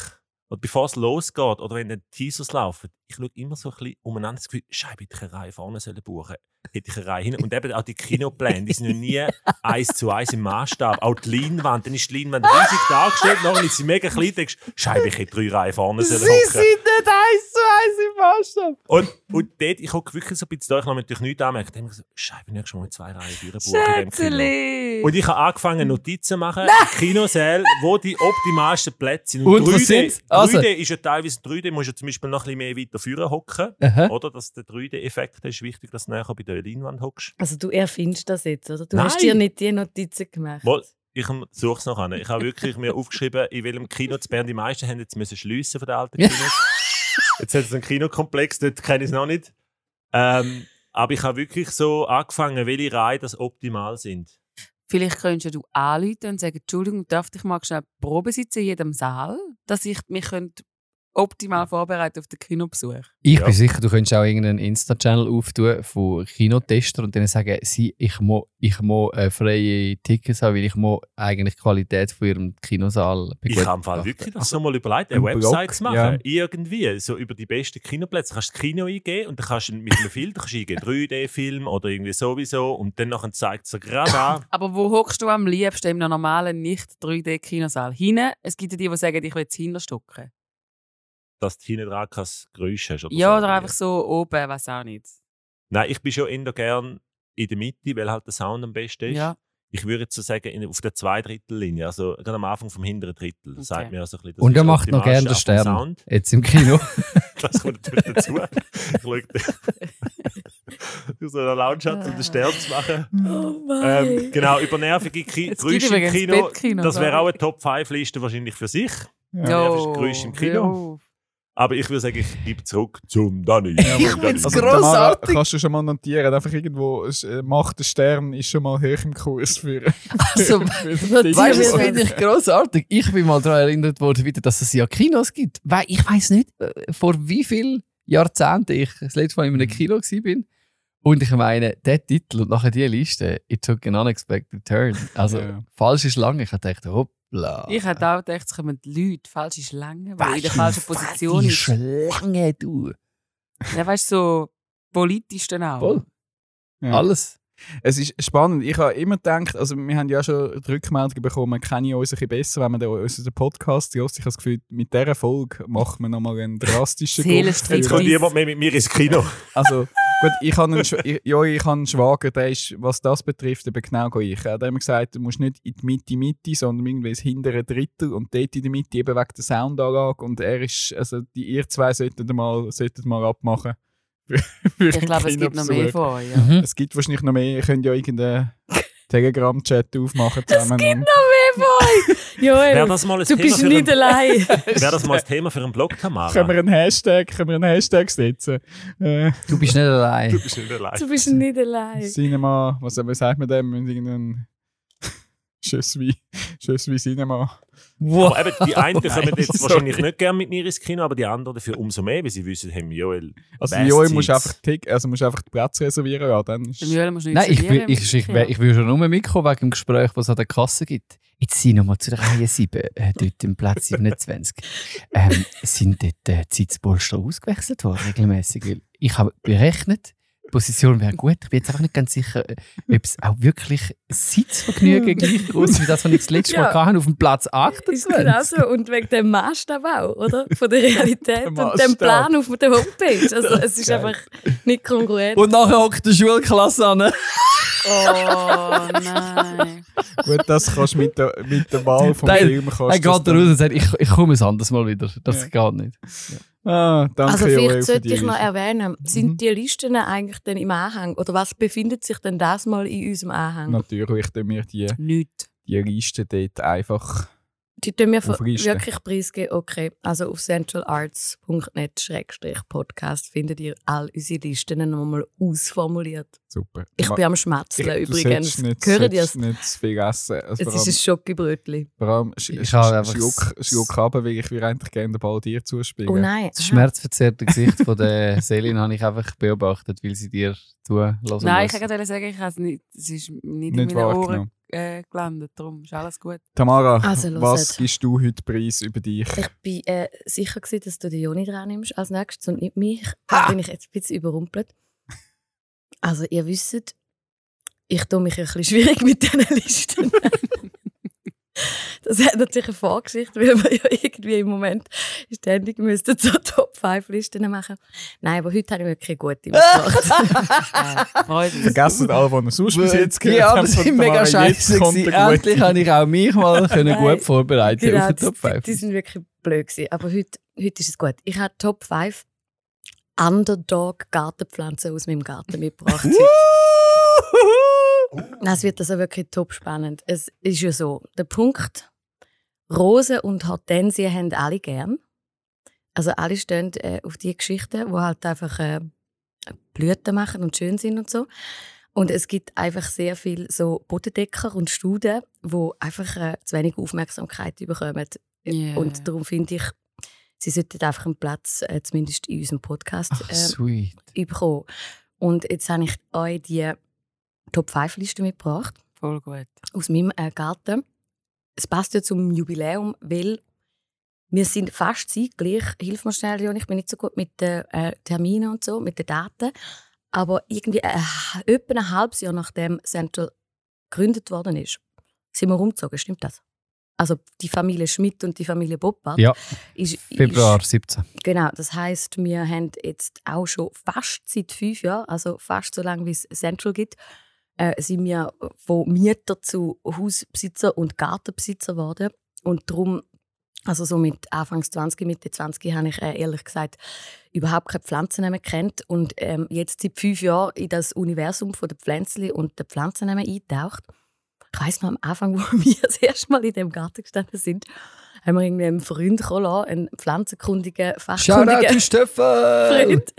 und bevor es losgeht, oder wenn dann die Teasers laufen, ich schaue immer so ein bisschen umeinander, das Gefühl, Scheibe, hätte ich eine Reihe vorne sollen buchen Hätte ich eine Reihe hin. Und eben auch die Kinopläne, die sind noch nie eins zu eins im Maßstab. Auch die Leinwand, dann ist die Leinwand riesig dargestellt, nachher ist sie mega klein, denkst Scheibe, ich hätte drei Reihen vorne sollen hocken. nicht eins zu eins im Maßstab. Und, und dort, ich hocke wirklich so ein bisschen da, ich habe natürlich nichts anmerkt. Dann habe ich gesagt, Scheibe, nächstes Mal zwei Reihen durchbuchen in dem Kino. Schätzeli! Und ich habe angefangen, Notizen zu machen, Kinosäle, wo die optimalsten Plätze sind. Und was 3D, sind's? Also- 3D ist ja teilweise 3D, musst du zum Beispiel noch ein bisschen mehr weiter vorne hocken. Oder? Dass der 3D-Effekt ist wichtig, dass du nachher bei der Leinwand hockst. also du erfindest das jetzt, oder? Du Nein. hast dir nicht die Notizen gemacht. Mal, ich suche es noch an. Ich habe wirklich mir [laughs] aufgeschrieben, in welchem Kino zu Bern die meisten haben jetzt müssen schliessen von den alten Kinos. jetzt hat es einen Kinokomplex, dort kenne ich es noch nicht. Ähm, aber ich habe wirklich so angefangen, welche Reihen das optimal sind. Vielleicht könntest du anrufen und sagen, Entschuldigung, darf ich mal schnell Probe sitzen in jedem Saal, dass ich mich könnte optimal vorbereiten auf den Kinobesuch. Ich Ja. bin sicher, du könntest auch irgendeinen Insta-Channel auftun von Kinotester und denen sagen, sie, ich muss ich muss, äh, freie Tickets haben, weil ich muss eigentlich die Qualität von ihrem Kinosaal Ich habe im Fall wirklich das so mal überlegt, eine ein Blog, Website zu machen. ja. Irgendwie, so über die besten Kinoplätze. Du kannst das Kino eingeben und dann kannst du mit einem [laughs] Filter kannst du eingeben, 3D-Film oder irgendwie sowieso und dann nachher zeigt es gerade an. [laughs] Aber wo hockst du am liebsten in einem normalen, nicht 3D-Kinosaal? Hinten? Es gibt ja die, die sagen, ich will jetzt hinterstucken. Dass du hinten dran kein Geräusch hast. Oder Ja, so. oder einfach so oben, weiß auch nicht. Nein, ich bin schon eher gern in der Mitte, weil halt der Sound am besten ist. Ja. Ich würde jetzt so sagen, in, auf der Zweidrittellinie, also gerade am Anfang vom hinteren Drittel, Okay. sagt mir also ein bisschen, das Und er macht noch gerne den Stern. Sound. Jetzt im Kino. [laughs] Das kommt natürlich dazu. Ich schaue so [laughs] eine Lounge hat, um den Stern zu machen. [laughs] Oh. Ähm, genau, über nervige Ki Geräusche im Kino. Bettkino, Das wäre auch eine Top-5-Liste wahrscheinlich für sich. Ja. nerviges Geräusch im Kino. Aber ich würde sagen, ich gebe zurück zum Danny. Ja, Zum Danny. find's Also, grossartig. Tamara, kannst du schon mal notieren, einfach irgendwo, äh, macht der Stern ist schon mal hoch im Kurs für. [laughs] Also, für Weißt du, das finde ich grossartig. Ich bin mal daran erinnert worden, wieder, dass es ja Kinos gibt. Weil ich weiß nicht, äh, vor wie vielen Jahrzehnten ich das letzte Mal in einem Kino war. Und ich meine, der Titel und nachher die Liste, it took an unexpected turn. Also, Ja. falsche Schlange. Ich dachte, hoppla. Ich hätte auch gedacht, es kommen Leute, falsche Schlangen, weil in der falschen Position ist. Schlange, du. Ja, weißt du, so politisch dann auch. Voll. Ja. Alles. Es ist spannend. Ich habe immer gedacht, also wir haben ja schon die Rückmeldung bekommen, man kenne uns ein bisschen besser, wenn man den, unseren Podcast hört. Ich habe das Gefühl, mit dieser Folge macht man nochmal einen drastischen. Jetzt kommt niemand mehr mit mir ins Kino. Also, gut, ich habe einen, ich- ja, ich habe einen Schwager, der ist, was das betrifft, eben genau gleich. Er hat immer gesagt, du musst nicht in die Mitte, Mitte, sondern irgendwie ins hintere Drittel und dort in der Mitte, eben wegen der Soundanlage. Und er ist, also die ihr zwei sollten mal, sollten mal abmachen. [laughs] Ich glaube, es gibt noch mehr von euch. Ja. Mhm. Es gibt wahrscheinlich noch mehr. Ihr könnt ja irgendeinen Telegram-Chat aufmachen [laughs] zusammen. Und- [laughs] Joel, Wäre das mal ein du Thema bist für nicht einen, allein. [laughs] Wäre das mal ein Thema für einen Blog, Tamara? Können wir einen Hashtag, können wir einen Hashtag setzen? Äh, Du bist nicht allein. Du bist nicht allein. Du bist nicht allein. Cinema, was, was sagt man dem? Irgendein Je suis, je suis Cinema. Wow. Aber eben, die einen kommen [laughs] jetzt Sorry. wahrscheinlich nicht gerne mit mir ins Kino, aber die anderen dafür umso mehr, weil sie wissen, hey, Joel, Also Best Joel musst Seats. einfach, tick, also musst einfach den Platz reservieren, ja, dann ist Dem Joel musst du nicht Nein, ich, will, im ich, ich, ich will schon nur mitkommen wegen dem Gespräch, was es an der Kasse gibt. Jetzt sind nochmal zu der Reihe 7, äh, dort im Platz 27. ähm, sind dort äh, die Sitzpolster ausgewechselt worden, regelmäßig? Weil ich habe berechnet, Position wäre gut. Ich bin jetzt einfach nicht ganz sicher, äh, ob es auch wirklich Sitzvergnügen gleich groß ist, wie das, was ich das letzte Mal Ja. hatte, auf dem Platz Ist 28. genau so. Und wegen dem Maßstab auch, oder? Von der [laughs] Realität und dem. Plan auf der Homepage. Also es ist Geil. einfach nicht kongruent. Und nachher hockt die Schulklasse an. Oh nein. [laughs] gut, das kannst du mit der, mit der Wahl vom Nein, Film kannst Er geht da raus und sagt, ich, ich komme es anders mal wieder. Das Ja. geht nicht. Ah, danke, also vielleicht sollte ich noch erwähnen, sind Mhm. die Listen eigentlich dann im Anhang? Oder was befindet sich denn das mal in unserem Anhang? Natürlich, tun wir die, die Liste dort einfach. Die tun wir wirklich preisgeben. Okay, also auf centralarts.net-podcast findet ihr all unsere Listen nochmal ausformuliert. Super. Ich Ma- bin am Schmatzeln du übrigens. Nicht, Hören ihr es? nicht zu viel essen. Also Es ist ein allem, Schokibrötchen. vor allem sch Ich sch habe einfach schluck, runter, weil ich will eigentlich gerne den Ball dir zuspielen. Oh nein. Das schmerzverzerrte Gesicht von der [laughs] Selin habe ich einfach beobachtet, weil sie dir zuhören Nein, ich wollte gerade sagen, ich habe es nicht, es ist nicht, Nicht in meinen wahrgenommen. Ohren äh, gelandet. Darum ist alles gut. Tamara, Also, was gibst du heute preis über dich? Ich bin äh, sicher, gewesen, dass du den Joni dran nimmst als nächstes und nicht mich. Da bin ich jetzt ein bisschen überrumpelt. Also, ihr wisst, ich tue mich ein bisschen schwierig mit diesen Listen. Das hat natürlich eine Vorgeschichte, weil wir ja irgendwie im Moment ständig müssten so Top-5-Listen machen. Nein, aber heute habe ich wirklich gute [laughs] mich. Vergessen alle, die ihr sonst bis jetzt gehört Ja, von sind mega scheiße. Endlich habe ich auch mich mal [laughs] können gut vorbereiten genau, auf die, Top 5. die sind wirklich blöd gewesen. Aber heute, heute ist es gut. Ich habe Top 5 Underdog-Gartenpflanzen aus meinem Garten mitgebracht. Es wird also wirklich top spannend. Es ist ja so, der Punkt, Rosen und Hortensien haben alle gern. Also alle stehen äh, auf die Geschichten, wo halt einfach äh, Blüten machen und schön sind und so. Und es gibt einfach sehr viel so Bodendecker und Studen, wo einfach äh, zu wenig Aufmerksamkeit bekommen. Yeah. Und darum finde ich, sie sollten einfach einen Platz, äh, zumindest in unserem Podcast, äh, sweet. bekommen. Und jetzt habe ich euch die Top-5-Liste mitgebracht Voll gut. aus meinem äh, Garten. Es passt ja zum Jubiläum, weil wir sind fast zeitgleich. Hilf mir schnell, Leon, ich bin nicht so gut mit den äh, Terminen und so, mit den Daten. Aber irgendwie äh, etwa ein halbes Jahr nachdem Central gegründet worden ist, sind wir umgezogen, stimmt das? Also die Familie Schmidt und die Familie Boppard. Ja, ist, Februar Ist, 17. genau, das heißt, wir haben jetzt auch schon fast seit fünf Jahren, also fast so lange wie es Central gibt, äh, sind wir von Mieter zu Hausbesitzer und Gartenbesitzer geworden. Und darum, also so mit Anfangs 20, Mitte 20, habe ich äh, ehrlich gesagt überhaupt keine Pflanzen mehr kennt und ähm, jetzt seit fünf Jahren in das Universum von der Pflänzli und der Pflanzen eintaucht. Ich weiss noch am Anfang, [laughs] wo wir das erste Mal in dem Garten gestanden sind, haben wir irgendwie einen Freund kommen lassen, einen pflanzenkundigen, fachkundigen! Freund.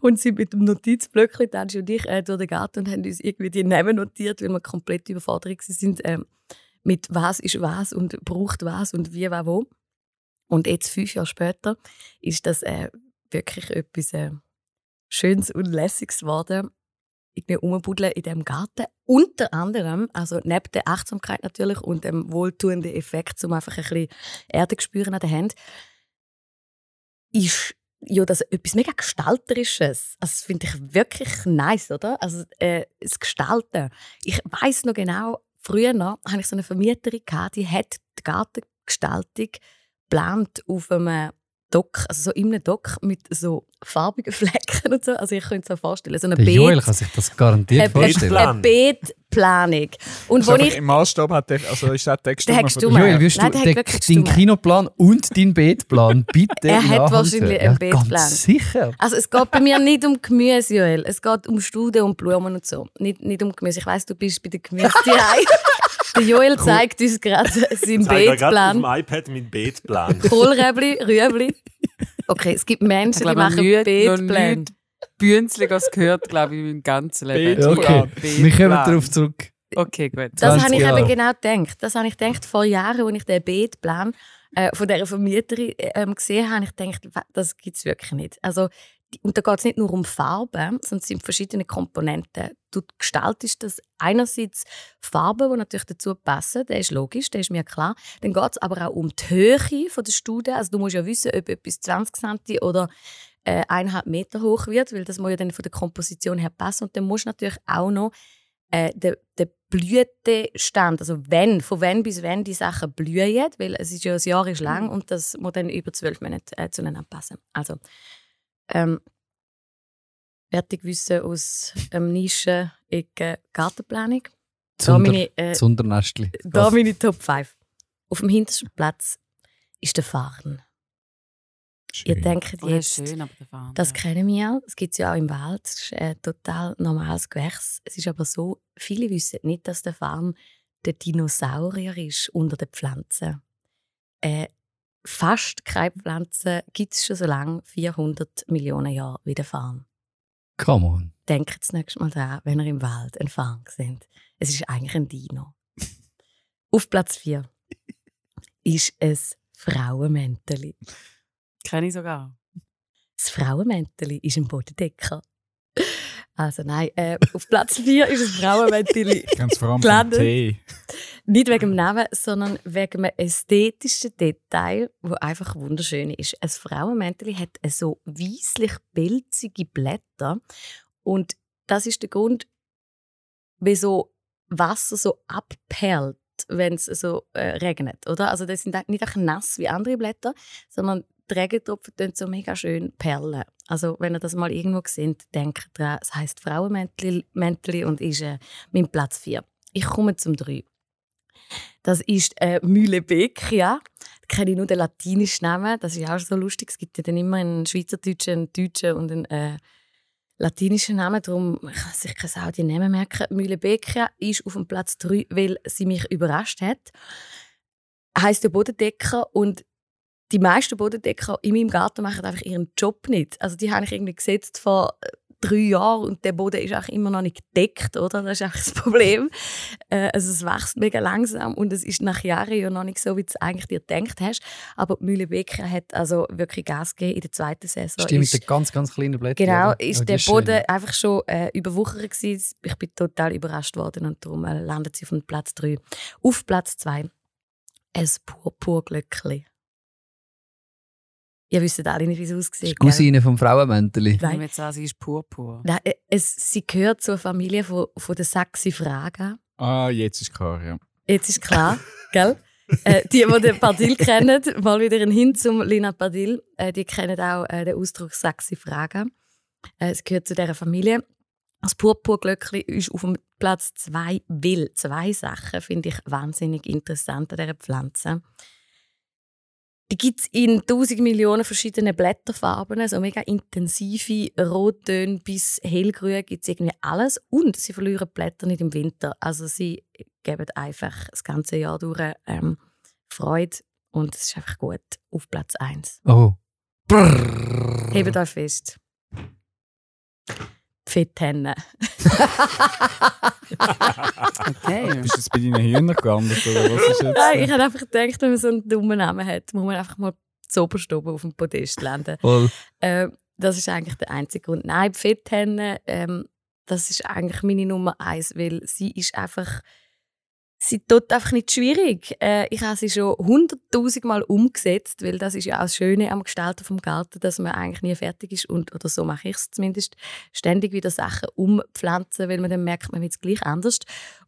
Und sind mit dem Notizblöckchen, Angie und ich, äh, durch den Garten und haben uns irgendwie die Namen notiert, weil wir komplett überfordert sind ähm, mit was ist was und braucht was und wie, was, wo. Und jetzt, fünf Jahre später, ist das äh, wirklich etwas äh, Schönes und Lässiges geworden. Ich bin umbuddeln in diesem Garten. Unter anderem, also neben der Achtsamkeit natürlich und dem wohltuenden Effekt, um einfach ein bisschen Erde zu spüren an der Hand, ist ja das etwas mega Gestalterisches. Also das finde ich wirklich nice, oder? Also äh, das Gestalten. Ich weiß noch genau, früher noch, hatte ich so eine Vermieterin, die hat die Gartengestaltung geplant auf einem Dock, also so in einem Dock mit so farbigen Flecken und so. Also ich könnte es mir vorstellen, so eine Der Joel Beet- kann sich das garantiert eine- vorstellen. Plan. eine Beetplanung. Und wo Also ich Im Maßstab hat der, also ist der Text Der immer hat von. Joel, wirst Nein, du der hat den, deinen. Kinoplan und deinen Beetplan [laughs] bitte Er hat wahrscheinlich einen ja, Beetplan. Ganz sicher. Also es geht bei mir nicht um Gemüse, Joel. Es geht um Studen und Blumen und so. Nicht, nicht um Gemüse. Ich weiss, du bist bei den Gemüse. [laughs] Der Joel zeigt uns gerade seinen Ich zeige gerade auf Beetplan. dem iPad meinen Beetplan. Kohlräbli, Rüebli. Okay, es gibt Menschen, die machen Beetpläne. Bünzliges gehört, glaube ich, mein ganzes Leben. Beetplan. Okay, Beetplan. wir kommen darauf zurück. Okay, gut. Das 20 habe ich Jahre. eben genau gedacht. Das habe ich gedacht vor Jahren, als ich den Beetplan äh, von dieser Vermieterin ähm, gesehen habe. Ich gedacht, das gibt es wirklich nicht. Also, und da geht es nicht nur um Farben, sondern es sind verschiedene Komponenten. Du gestaltest das einerseits Farben, die natürlich dazu passen, das ist logisch, das ist mir klar. Dann geht es aber auch um die Höhe von der Studie. Also du musst ja wissen, ob etwas 20 cm oder äh, 1,5 Meter hoch wird, weil das muss ja dann von der Komposition her passen. Und dann musst du natürlich auch noch äh, den, den Blütestand, also wenn, von wann bis wann die Sachen blühen, weil es ist ja ein Jahr ist lang und das muss dann über zwölf Monate äh, zueinander passen. Also, ähm, fertig wissen aus ähm, Nischen Ecke Gartenplanung. Da Zunder, meine, äh, Zundernestli. da meine Top 5. Auf dem hintersten Platz ist der Farn. Ihr Schön. denkt Oh, das ist jetzt, schön, aber der Farn. das ja. kennen wir, das gibt es ja auch im Wald, das ist ein total normales Gewächs. Es ist aber so, viele wissen nicht, dass der Farn der Dinosaurier ist unter den Pflanzen. Äh, fast keine Pflanze gibt es schon so lange, 400 Millionen Jahre wie der Farn. Come on. Denkt das nächste Mal daran, wenn ihr im Wald einen Farn seht. Es ist eigentlich ein Dino. Auf Platz 4 [laughs] ist ein Frauenmänteli. Kenne ich sogar. Das Frauenmänteli ist ein Bodendecker. Also nein, äh, auf Platz 4 ist ein Frauenmänteli. Ganz vor allem Gelandet. Tee. Nicht wegen dem Namen, sondern wegen einem ästhetischen Detail, wo einfach wunderschön ist. Ein Frauenmänteli hat so weisslich pelzige Blätter und das ist der Grund, wieso Wasser so abperlt, wenn es so äh, regnet, oder? Also das sind nicht einfach nass wie andere Blätter, sondern Regentropfen tun so mega schön perlen. Also wenn ihr das mal irgendwo seht, denkt dran, es heisst Frauenmänteli Mänteli und ist äh, mein Platz 4. Ich komme zum 3. Das ist äh, Mühlebekia. Da kenne ich nur den latinischen Namen. Das ist auch so lustig. Es gibt ja dann immer einen Schweizerdeutschen, einen Deutschen und einen äh, latinischen Namen. Darum kann sich keine Sau die Namen merken. Mühlebekia ist auf dem Platz 3, weil sie mich überrascht hat. Heißt der Bodendecker und die meisten Bodendecker in meinem Garten machen einfach ihren Job nicht. Also die habe ich irgendwie gesetzt vor äh, drei Jahren und der Boden ist auch immer noch nicht gedeckt, oder? Das ist einfach das Problem. Äh, also es wächst mega langsam und es ist nach Jahren ja noch nicht so, wie du es eigentlich dir gedacht hast. Aber die Mühle Becker hat also wirklich Gas gegeben in der zweiten Saison. Stimmt, Ist- mit den ganz, ganz kleinen Blättern. Genau, oder? ist Oh, der schön. Boden einfach schon äh, überwuchert gewesen. Ich bin total überrascht worden und darum äh, landet sie dem Platz 3. Auf Platz 2 ein Purpurglöckli. Ihr wisst alle nicht, wie es aussieht. die? Cousine vom Frauenmänteli. Ich Nein. jetzt an, sie ist purpur. Nein, äh, es, sie gehört zur Familie von, von der Saxi Fraga. Ah, jetzt ist klar, ja. Jetzt ist klar, [laughs] gell? Äh, die, die den Padil [laughs] kennen, mal wieder ein Hin zum Lina Padil, äh, die kennen auch äh, den Ausdruck Saxi Fraga. Äh, es gehört zu dieser Familie. Das Purpurglöckli ist auf dem Platz zwei, weil zwei Sachen finde ich wahnsinnig interessant an dieser Pflanze. Die gibt es in tausend Millionen verschiedenen Blätterfarben, so mega intensive Rottöne bis hellgrün gibt es irgendwie alles. Und sie verlieren die Blätter nicht im Winter. Also sie geben einfach das ganze Jahr durch ähm, Freude und es ist einfach gut. Auf Platz 1. Oh. Hebt euch fest. Fetthennen. [laughs] Okay. Bist du jetzt bei deinen Hühnern gelandet, oder was ist jetzt? Nein, ich habe einfach gedacht, wenn man so einen dummen Namen hat, muss man einfach mal zoberst oben auf dem Podest landen. Äh, das ist eigentlich der einzige Grund. Nein, die Fetthenne, ähm, das ist eigentlich meine Nummer eins, weil sie ist einfach, sie tut einfach nicht schwierig. Äh, ich habe sie schon hunderttausend Mal umgesetzt, weil das ist ja auch das Schöne am Gestalten vom Garten, dass man eigentlich nie fertig ist und oder so mache ich es zumindest ständig wieder Sachen umpflanzen, weil man dann merkt, man wird es gleich anders.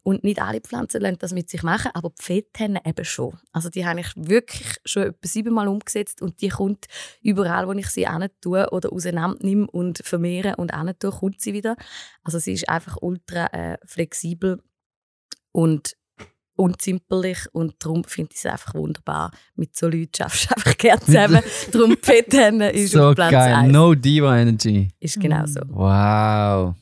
Und nicht alle Pflanzen lassen das mit sich machen, aber die eben schon. Also die habe ich wirklich schon etwa siebenmal umgesetzt und die kommt überall, wo ich sie tue oder auseinandernehme und vermehre und tue, kommt sie wieder. Also sie ist einfach ultra äh, flexibel und unzimperlich und darum finde ich es einfach wunderbar. Mit so Leuten schaffst du einfach gerne zusammen. [laughs] darum die Fetthenne ist So auf Platz geil. 1. No Diva Energy. Ist genau so. Wow.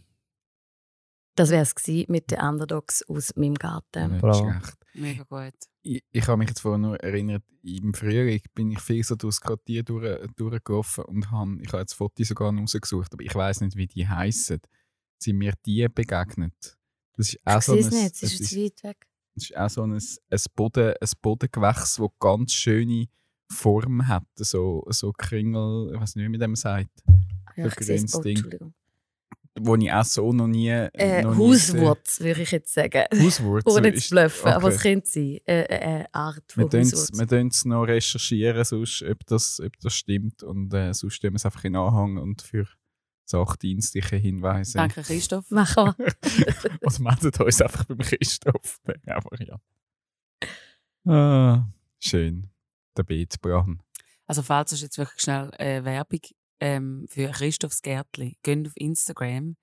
Das wäre es mit den Underdogs aus meinem Garten. Nicht Bravo. Mega gut. Ich, ich habe mich jetzt vorhin nur erinnert, im Frühling bin ich viel so durchs Quartier durch, durchgelaufen und habe, ich habe jetzt Fotos sogar noch rausgesucht, aber ich weiß nicht, wie die heißen. Sind mir die begegnet? Das ist auch Ich so ein, es nicht, es ist, zu weit weg. Es ist auch so ein, ein, Boden, ein Bodengewächs, das ganz schöne Form hat. So, so Kringel, ich weiß nicht, wie man dem sagt. Ja, ich sehe es. Entschuldigung. Wo ich auch so noch nie. Äh, noch Hauswurz, würde ich jetzt sagen. Hauswurz. [laughs] Ohne ist- zu bluffen, aber es könnte sein. Äh, äh, eine Art Wir von Hauswurz. es wir tun's noch recherchieren, sonst, ob, das, ob das stimmt. Und äh, sonst stellen wir es einfach in Anhang und für sachdienstliche Hinweise. Danke, Christoph. [laughs] Machen wir. [laughs] Oder meldet uns einfach beim Christoph. [laughs] Einfach, ja. Ah, schön. Der Beetbran. Also falls es jetzt wirklich schnell äh, Werbung ähm, für Christophs Gärtli, geht auf Instagram.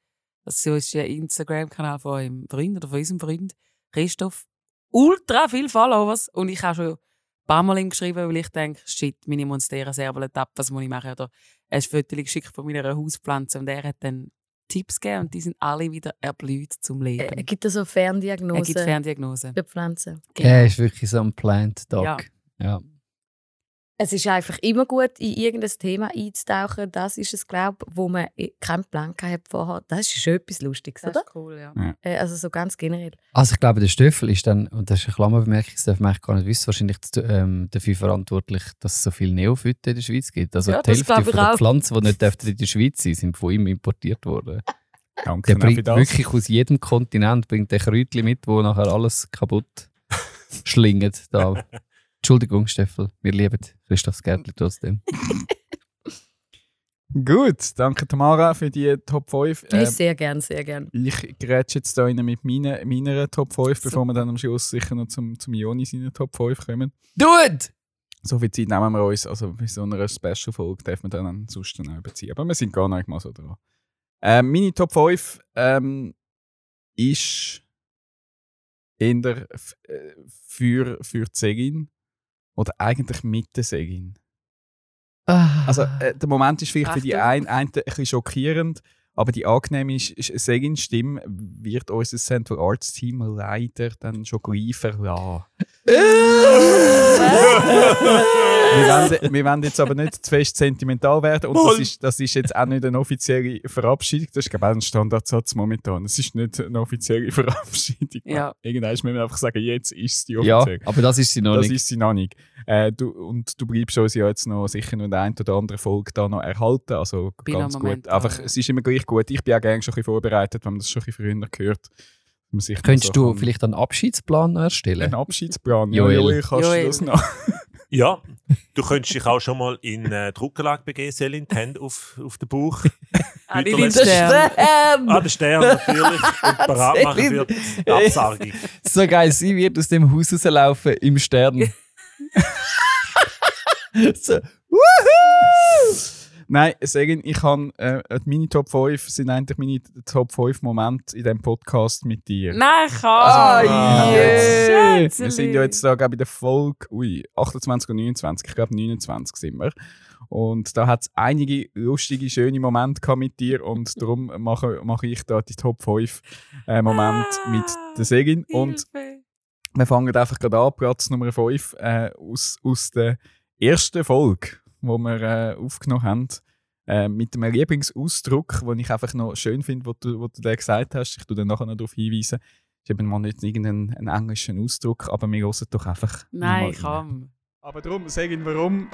Das so ist der Instagram-Kanal von eurem Freund oder von unserem Freund. Christoph, ultra viele Followers und ich habe schon ein paar Mal ihm geschrieben, weil ich denke, shit, meine Monstera Servolet ab, was muss ich machen? Oder ein Foto geschickt von meiner Hauspflanze und er hat dann Tipps gegeben und die sind alle wieder erblüht zum Leben. Äh, gibt es so Ferndiagnosen er gibt Ferndiagnosen. für Pflanzen? Er ist wirklich so ein Plant-Dog. Ja. Ja. Es ist einfach immer gut, in irgendein Thema einzutauchen. Das ist es, glaube ich, wo man keinen Plan hat vorher. Das ist schon etwas Lustiges, Das oder? ist cool, ja. Äh, Also so ganz generell. Also ich glaube, der Stöffel ist dann, und das ist eine Klammerbemerkung, das darf man eigentlich gar nicht wissen, wahrscheinlich ähm, dafür verantwortlich, dass es so viele Neophyten in der Schweiz gibt. Also Ja, die das Hälfte von der. Pflanzen, die nicht in der Schweiz sind, sind von ihm importiert worden. [laughs] Danke Der bringt das. wirklich aus jedem Kontinent bringt der Kräutchen mit, wo nachher alles kaputt [laughs] schlingt. Da. Entschuldigung, Steffel, wir lieben Christoph Gärtli trotzdem. [laughs] Gut, danke Tamara für die Top 5. Hey, Ähm, sehr gern, sehr gern. ich grätsche jetzt da rein mit meiner, meiner Top 5, bevor wir dann am Schluss sicher noch zum, zum Joni seiner Top 5 kommen. Dude! So viel Zeit nehmen wir uns, also bei so einer Special-Folge darf man dann ansonsten auch überziehen. Aber wir sind gar nicht mal so dran. Ähm, meine Top 5 ähm, ist eher f- äh, für, für die Segin oder eigentlich mit der Segin. Also äh, der Moment ist vielleicht für die Achtung. einen, einen ein bisschen schockierend, aber die angenehme Segin-Stimme wird unser Central Arts Team leider dann schon gleich verlassen. Wir, wollen, [laughs] wir wollen jetzt aber nicht zu fest sentimental werden und das ist, das ist jetzt auch nicht eine offizielle Verabschiedung. Das ist glaube ich auch ein Standardsatz momentan. Es ist nicht eine offizielle Verabschiedung. Ja. Irgendwann müssen wir einfach sagen, jetzt ist die ja, offiziell. aber das ist sie noch Das nicht. ist sie noch nicht. Äh, du, und du bleibst uns ja jetzt noch sicher noch in der einen oder anderen Folge da noch erhalten. Also Bin ganz gut. Moment Einfach, ja. es ist immer gleich gut. Ich bin auch gerne schon ein bisschen vorbereitet, wenn man das schon ein bisschen früher gehört. Könntest so du kann- vielleicht einen Abschiedsplan erstellen? einen Abschiedsplan? Joel. Ja, Joel, kannst Joel. du das noch? [laughs] Ja, du könntest dich auch schon mal in äh, Druckerlage begeben, Selin, die Hände auf, auf den Bauch. Ah, die Hüterle- Stern. Ah, den Stern natürlich. Und parat [laughs] machen für die Absagung. [laughs] So geil, sie wird aus dem Haus rauslaufen im Stern. so, wuhu! Nein, sagen, ich habe äh, meine Top 5 sind eigentlich meine Top 5 Momente in diesem Podcast mit dir. Nein, komm! Ah, yeah. yeah. Wir sind ja jetzt da, glaube ich, in der Folge ui, 28 und 29. Ich glaube, 29 sind wir. Und da hat es einige lustige, schöne Momente gehabt mit dir und darum mache, mache ich da die Top 5 äh, Momente mit der Segin. Und wir fangen einfach gerade an, Platz Nummer 5 äh, aus, aus der ersten Folge, wo wir äh, aufgenommen haben. Äh, mit einem Lieblingsausdruck, den ich einfach noch schön finde, wo du, wo du den gesagt hast. Ich tue dann nachher noch darauf hinweisen. Ist eben mal nicht irgendeinen einen englischen Ausdruck, aber wir hören doch einfach. Nein, komm. Aber darum, sagen warum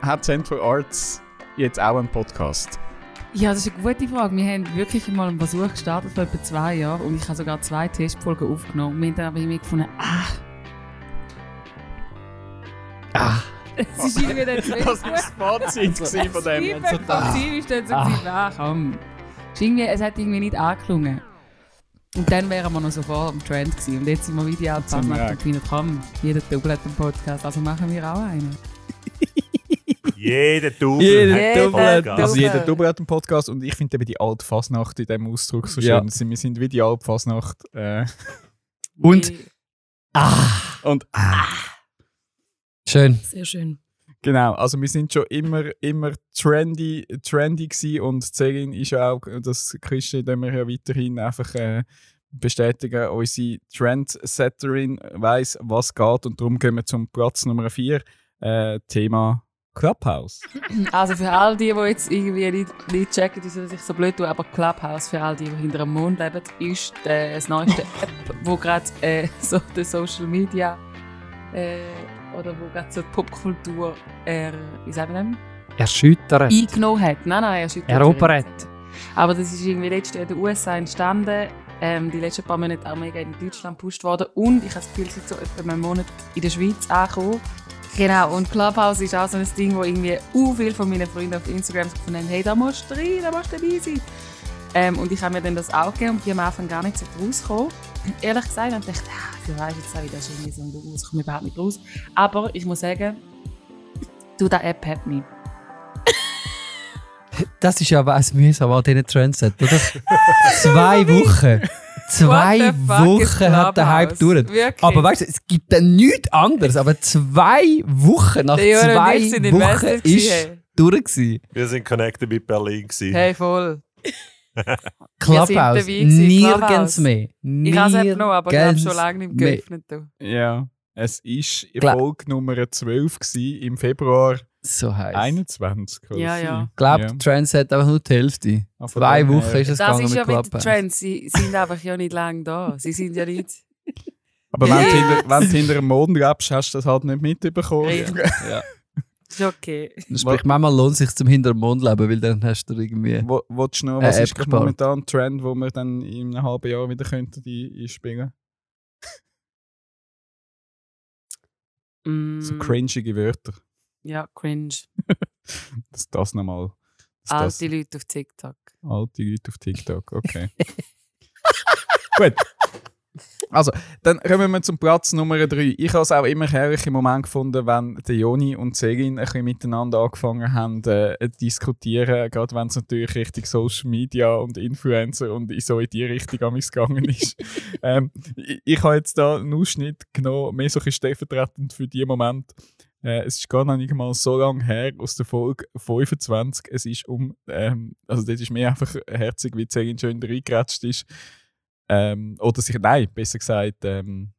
hat Central Arts jetzt auch einen Podcast? Ja, das ist eine gute Frage. Wir haben wirklich mal einen Versuch gestartet vor etwa zwei Jahren und ich habe sogar zwei Testfolgen aufgenommen. Wir haben dann aber irgendwie gefunden, ah. Ah. Es ist irgendwie dann zu wenig Das war das Fazit gewesen von dem. Feedback vom Team ist dann so, Ah. gewesen, ah, komm. Es, ist irgendwie, es hat irgendwie nicht angeklungen. Und dann wären wir noch so vor dem Trend gewesen. Und jetzt sind wir wieder alt Zum und finden, komm, jeder Double hat einen Podcast, also machen wir auch einen. [laughs] Jeder Double Jeder hat einen Double. Also jeder Double hat einen Podcast und ich finde eben die alte Fasnacht in diesem Ausdruck so Ja. schön. Sie- Wir sind wie die alte Fasnacht. Äh, [laughs] Und- Nee. Ah. und Schön. Sehr schön. Genau, also wir sind schon immer, immer trendy, trendy gewesen und Zerin ist ja auch, das Christian, den wir ja weiterhin einfach äh, bestätigen, unsere Trendsetterin weiß, was geht und darum gehen wir zum Platz Nummer 4, äh, Thema Clubhouse. Also für all die, die jetzt irgendwie nicht, nicht checken, die sollen sich so blöd tun, aber Clubhouse für all die, die hinter dem Mond leben, ist äh, das neueste App, wo gerade äh, so die Social Media äh, oder wo gerade so die Popkultur äh, wie sagt man Erschüttert. eingenommen hat. Nein, nein, er ist Erobert. Aber das ist irgendwie letztes in den USA entstanden. Ähm, die letzten paar Monate auch mega in Deutschland gepusht worden. Und ich habe das Gefühl, es ist so etwa einen Monat in der Schweiz angekommen. Genau, und Clubhouse ist auch so ein Ding, wo irgendwie u viele von meinen Freunden auf Instagram gefunden haben, hey, da musst du rein, da musst du dabei sein. Ähm, und ich habe mir dann das auch gegeben und bin am Anfang gar nicht so rausgekommen. Ehrlich gesagt, und dachte, ah, du weißt jetzt auch wieder, das ist irgendwie so ein ich komme überhaupt nicht raus. Aber ich muss sagen, du, die App hat mich. Das ist ja was mühsam an diesen Trends, oder? [laughs] Zwei Wochen. zwei Wochen hat der Hype gedauert. Aber weißt du, es gibt dann nichts anderes. Aber zwei Wochen, nach zwei ich sind Wochen ist durch gewesen. Wir sind connected mit Berlin. Gewesen. Hey, voll. [laughs] Clubhouse, nirgends mehr. Ich habe es eben noch, aber ich habe schon lange nicht geöffnet. Ja. Es war Gla- Folge Nummer 12 gewesen, im Februar So heiß. 21. kann Ja, ja. Ich glaube, Ja. die Trends hat einfach nur die Hälfte. Zwei dem Wochen ist es Das gegangen ist ja mit Clubhouse. Trends. Sie sind einfach ja nicht lange da. Sie sind ja nicht. Aber wenn, du hinter, wenn du hinter dem Mond lebst, hast du das halt nicht mitbekommen. Richtig. Ist okay. Sprich, manchmal lohnt es sich zum hinter dem Mond leben, weil dann hast du irgendwie... Wo, willst du noch, was App ist gespart. momentan ein Trend, wo wir dann in einem halben Jahr wieder könnten die einspielen? Mm, So cringige Wörter. Ja, cringe. [laughs] Das, das nochmal. Das, Alte Leute auf TikTok. alte Leute auf TikTok, okay. [laughs] Gut. Also, dann kommen wir zum Platz Nummer 3. Ich habe es auch immer herrlich im Moment gefunden, wenn der Joni und Segin ein bisschen miteinander angefangen haben äh, zu diskutieren, gerade wenn es natürlich Richtung Social Media und Influencer und so in die Richtung am gegangen ist. [laughs] ähm, ich, ich habe jetzt da einen Ausschnitt genommen, mehr so ein bisschen stellvertretend für die Moment. Äh, es ist gar noch nicht mal so lange her aus der Folge 25. Es ist um, ähm, also das ist mir einfach herzig, wie Segin schön reingeratscht ist. Ähm, oder sich, nein, besser gesagt, ähm,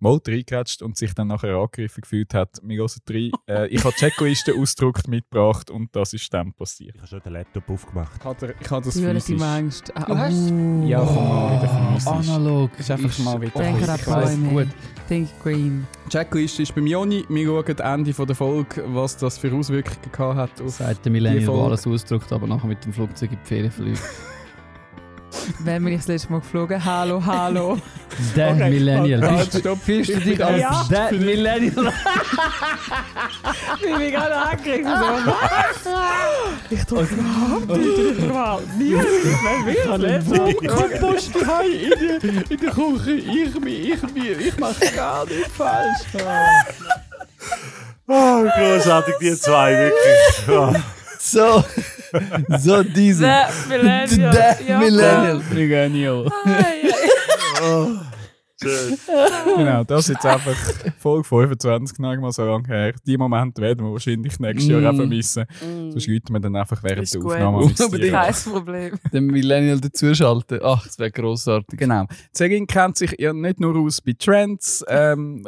mal reingeratscht und sich dann nachher angegriffen gefühlt hat. Wir hören rein. [laughs] Äh, ich habe die Checkliste ausgedruckt mitgebracht und das ist dann passiert. Ich habe schon den Laptop aufgemacht. Ich habe, ich habe das Ich habe physisch. Angst. Ah, Du hast- oh. Ja, komm mal wieder physisch. Analog. Ist einfach mal wieder Bäume. gut. Think Green. Die Checkliste ist beim Joni. Wir schauen am Ende von der Folge, was das für Auswirkungen gehabt hat. Auf Sagt der der Folge. alles ausdruckt, aber nachher mit dem Flugzeug in die Ferien fliegt. [laughs] Wann bin ich das letzte Mal geflogen? Hallo, hallo. [laughs] Der Okay, Millennial. halt, du- stopp. Fühlst du [laughs] Ich dich als für dich. Millennial? ich bin gerade angekriegt. [laughs] Ich drücke überhaupt nie. Ich kann nicht Ich kann Post daheim in in der Küche. Ich, ich, ich, ich mache gar nichts falsch. Oh, großartig, die zwei, wirklich. Oh. So, so diese. Der Millennial. Der Ja, Millennial. Millennial. Ei, Schön. Genau, das ist jetzt einfach Folge 25, noch nicht mal so lange her. Die Momente werden wir wahrscheinlich nächstes Jahr Mm. auch vermissen. Mm. Sonst läuten wir dann einfach während Ist der gut. Aufnahme. Kein Problem. Den Millennial dazuschalten. Ach, das wäre grossartig. Genau. Segin kennt sich ja nicht nur aus bei Trends, ähm,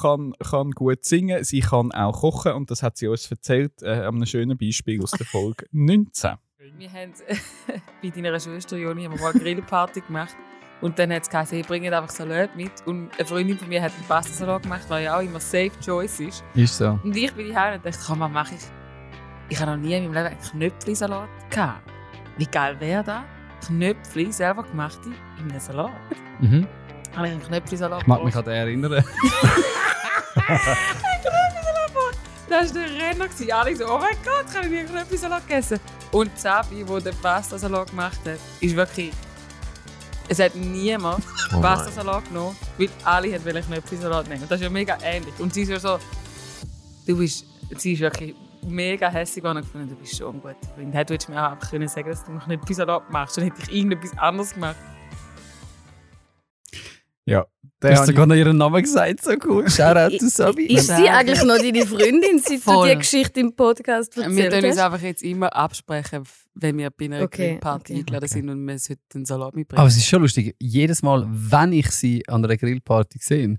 kann, kann gut singen, sie kann auch kochen und das hat sie uns erzählt äh, an einem schönen Beispiel aus der Folge [laughs] 19. Wir haben [laughs] bei deiner Schwester Joni haben wir mal eine Grillparty gemacht. Und dann hat es geheißen, ich bringe einfach Salat mit. Und eine Freundin von mir hat einen Pastasalat gemacht, was ja auch immer safe choice ist. Ist so. Und ich bin daheim und dachte, komm, was mache ich? Ich habe noch nie in meinem Leben einen Knöpfli-Salat gehabt. Wie geil wäre das? Knöpfli selber gemachte in einem Salat. Mhm. Habe ich einen Knöpfli-Salat Ich mag mich an den erinnern. [laughs] [laughs] Das war der Renner. Alle so, oh mein Gott, kann ich einen Knöpfli-Salat essen? Und Sabi, der den Pastasalat gemacht hat, ist wirklich... Es hat niemand Oh Pastasalat genommen, weil alle wollten einen Knöpfli-Salat nehmen. Und das ist ja mega ähnlich. Und sie ist ja so... Du bist... Sie ist wirklich mega hässlich und ich gefunden, du bist schon ein guter Freund. Hättest du mir auch einfach können sagen dass du einen Knöpfli-Salat machst. Dann hätte ich irgendetwas anderes gemacht. Ja, Du der hast sogar noch ihren Namen gesagt, so cool. Shoutout to Sabi. Ist sie eigentlich noch deine Freundin, seit du die Geschichte im Podcast Wir erzählt tun uns hast? einfach jetzt immer absprechen, wenn wir bei einer Okay, Grillparty okay. eingeladen sind und wir sollten einen Salat mitbringen. Aber es ist schon lustig. Jedes Mal, wenn ich sie an einer Grillparty sehe,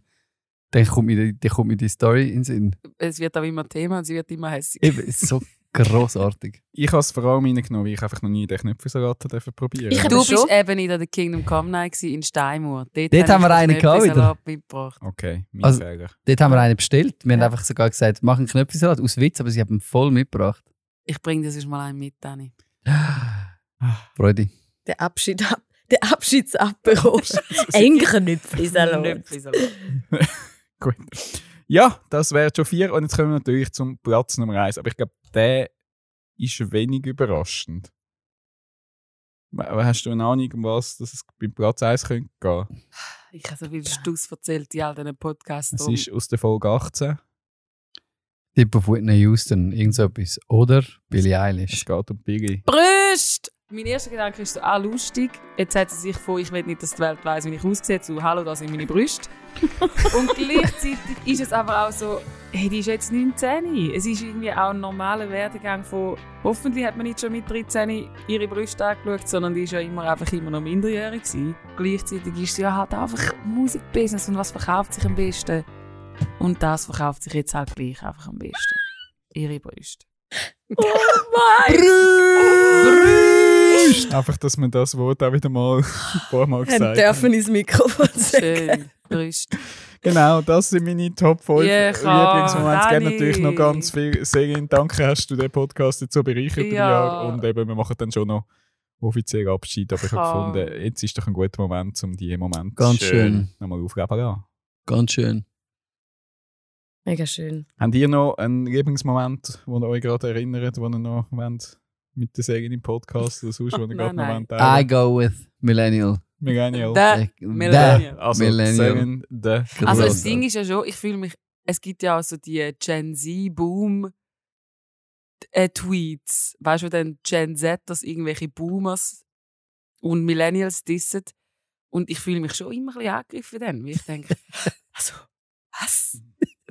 dann kommt mir die, dann kommt mir die Story in den Sinn. es wird auch immer Thema und sie wird immer hässlich. Eben, es ist so [laughs] grossartig. Ich habe es vor allem reingenommen, weil ich einfach noch nie den Knöpfelsalat habe probieren Ich Du bist eben in der Kingdom Come Night in Steinmauer. Dort, Dort haben wir einen gehabt wieder. Mitgebracht. Okay, mein Also- Fehler. Dort haben wir einen bestellt. Wir Ja. haben einfach sogar gesagt, mach einen Knöpfelsalat aus Witz, aber sie haben ihn voll mitgebracht. Ich bringe das mal einen mit, Dani. Freude. Der Abschied ab. Der Abschiedsapero. [laughs] Knöpfelsalat. [laughs] Gut. Ja, das wäre schon vier. Und jetzt kommen wir natürlich zum Platz Nummer eins. Aber ich glaube, der ist wenig überraschend. Aber hast du eine Ahnung, um was dass es beim Platz 1 könnte gehen? Ich habe so viel Stuss erzählt in all diesen Podcasts. Es ist aus der Folge 18. Tipp auf Whitney Houston, irgend so etwas. Oder Billie Es Eilish. geht um Billy. Brüst! mein erster Gedanke ist so, ah, lustig. Jetzt hat sie sich von, ich will nicht, dass die Welt weiss, wie ich aussehe, zu, hallo, das sind meine Brüste. [laughs] Und gleichzeitig ist es aber auch so, hey, die ist jetzt 19. Es ist irgendwie auch ein normaler Werdegang von, hoffentlich hat man nicht schon mit 13 ihre Brüste angeschaut, sondern die ist ja immer einfach immer noch minderjährig gewesen. Gleichzeitig ist sie ja halt einfach Musikbusiness und was verkauft sich am besten? Und das verkauft sich jetzt halt gleich einfach am besten. Ihre Brüste. Oh mein Einfach, dass man das Wort auch wieder mal ein paar Mal gesagt dürfen ins Mikrofon sagen. Schön. Brüste. Genau, das sind meine Top 5 Ja, klar, Lieblingsmomente. Es gibt natürlich noch ganz viel. Sehr danke, hast du den Podcast jetzt so bereichert im Ja. Jahr. Und eben, wir machen dann schon noch offiziell Abschied. Aber ich habe gefunden, jetzt ist doch ein guter Moment, um diese Momente Ganz schön. nochmal aufgeben zu lassen. Ganz schön. Mega schön. Habt ihr noch einen Lieblingsmoment, wo ihr euch gerade erinnert, wo ihr noch wollt, mit der Serie im Podcast oder sonst, wo ihr Nein, [laughs] gerade noch wollt I go with Millennial. Millennial. Der The- Millennial. Also, Millennial. der Also das. Ding ist ja schon, ich fühle mich, es gibt ja auch so die Gen Z-Boom äh, Tweets, weißt du, wo dann Gen Z, dass irgendwelche Boomers und Millennials dissen und ich fühle mich schon immer ein bisschen angegriffen dann, weil ich denke, [laughs] also, was?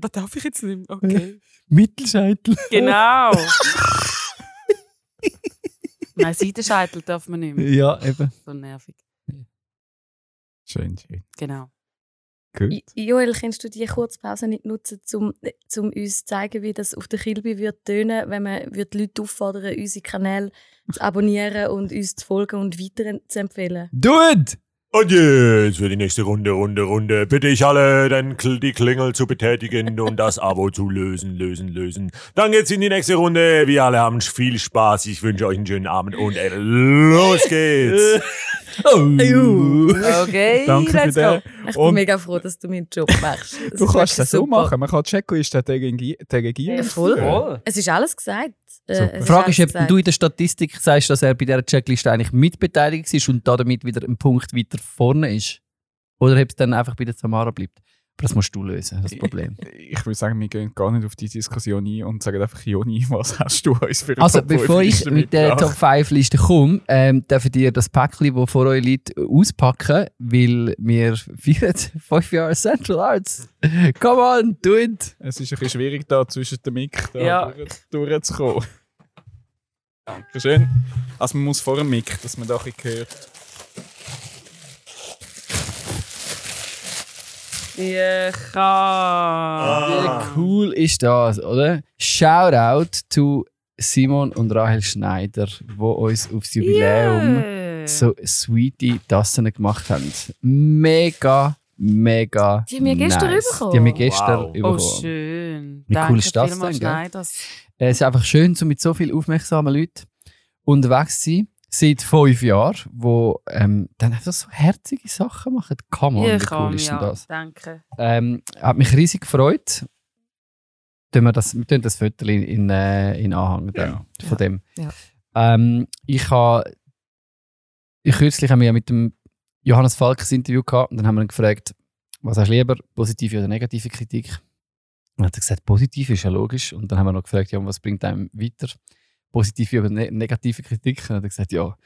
Das darf ich jetzt nicht mehr, okay. Mittelscheitel. Genau. [laughs] Nein, Seitenscheitel darf man nicht mehr. Ja, eben. So nervig. Schön, schön. Genau. Gut. Joel, kannst du die Kurzpause nicht nutzen, um zum uns zu zeigen, wie das auf der Kilby wird tönen, wenn man wird die Leute auffordern, unsere Kanäle zu abonnieren und uns zu folgen und weiter zu empfehlen? Do it! Und jetzt für die nächste Runde, Runde, Runde. Bitte ich alle, dann kl- die Klingel zu betätigen [laughs] und das Abo zu lösen, lösen, lösen. Dann geht's in die nächste Runde. Wir alle haben viel Spaß. Ich wünsche euch einen schönen Abend und äh, los geht's. [laughs] Okay, [laughs] Danke für let's go. Ich bin Und- mega froh, dass du meinen Job machst. Das Du ist kannst das wirklich so super. machen. Man kann die Checkliste delegieren. delegieren. Ja, voll. führen. Es ist alles gesagt. Äh, Die Frage ist, ob du in der Statistik sagst, dass er bei dieser Checkliste eigentlich mitbeteiligt ist und damit wieder einen Punkt weiter vorne ist. Oder ob es dann einfach bei der Tamara bleibt. Aber das musst du lösen, das Problem. Ich würde sagen, wir gehen gar nicht auf die Diskussion ein und sagen einfach, Joni, [laughs] was hast du uns für eine Also, Top 5 bevor ich mit der Top mitgebracht? 5 Liste komme, ähm, dürft ihr das Päckchen, das vor euch liegt, auspacken, weil wir [laughs] feiern 5 Jahre Central Arts. Come on, do it! Es ist ein bisschen schwierig, da zwischen dem Mic da Ja. durch, durchzukommen. Dankeschön. Also man muss vor dem Mic, dass man da ein bisschen hört. Ja, kann. Wie cool ist das, oder? Shoutout to Simon und Rahel Schneider, die uns aufs Jubiläum Yeah. so sweetie Tassen gemacht haben. Mega, mega. Die haben wir gestern nice. bekommen. Die haben wir gestern Wow. Oh, bekommen. schön. Wie Danke cool ist das denn, gell? Schneider. Es ist einfach schön, so mit so vielen aufmerksamen Leuten unterwegs zu sein. Seit fünf Jahren, wo ähm, dann einfach so herzige Sachen machen. Come on, Ja, wie kann, cool ist denn ja. das? Danke. Ähm, hat mich riesig gefreut. Tun wir, das, wir tun das Foto in, in, äh, in Anhang dann, Ja. von dem. Ja. Ähm, ich habe ich kürzlich haben wir ja mit dem Johannes Falk ein Interview gehabt und dann haben wir ihn gefragt, was hast du lieber, positive oder negative Kritik? Und er hat gesagt, positiv ist ja logisch. Und dann haben wir noch gefragt, ja, was bringt einem weiter? Positive oder ne negative Kritik? Und dann hat er gesagt, ja,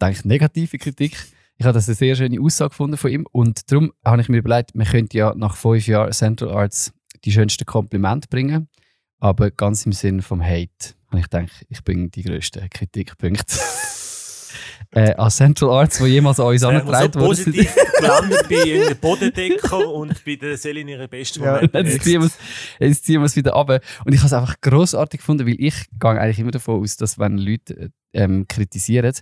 denke negative Kritik. Ich habe das eine sehr schöne Aussage gefunden von ihm und darum habe ich mir überlegt, man könnte ja nach fünf Jahren Central Arts die schönsten Komplimente bringen, aber ganz im Sinn vom Hate. Und ich denke, ich bringe die grössten Kritikpunkte [laughs] äh, an Central Arts, die jemals an uns angetragen so wurden. positiv [laughs] gelandet bei irgendeinem Bodendecker und bei der Selin ihre besten Ja, Momente. Jetzt ziehen, wir es, jetzt ziehen wir es wieder ab. Und ich habe es einfach grossartig gefunden, weil ich gehe eigentlich immer davon aus, dass wenn Leute ähm, kritisieren,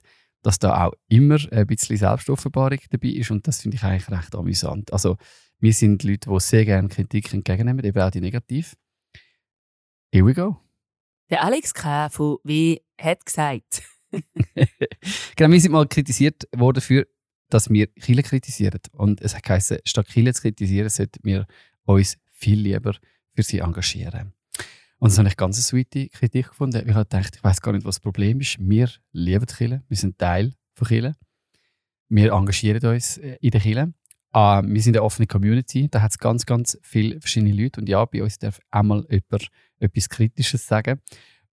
dass da auch immer ein bisschen Selbstoffenbarung dabei ist. Und das finde ich eigentlich recht amüsant. Also, wir sind Leute, die sehr gerne Kritik entgegennehmen, eben auch die negativ. Here we go. Der Alex K. von W. hat gesagt. [laughs] genau, wir sind mal kritisiert worden für, dass wir Chile kritisieren. Und es hat geheißen, statt Chile zu kritisieren, sollten wir uns viel lieber für sie engagieren. Und das habe ich ganz eine sweete Kritik gefunden. Ich habe gedacht, ich weiß gar nicht, was das Problem ist. Wir lieben Chile, wir sind Teil von Chile. Wir engagieren uns äh, in der Chile. Ah, wir sind eine offene Community, da hat es ganz, ganz viele verschiedene Leute. Und ja, bei uns darf einmal jemand etwas Kritisches sagen.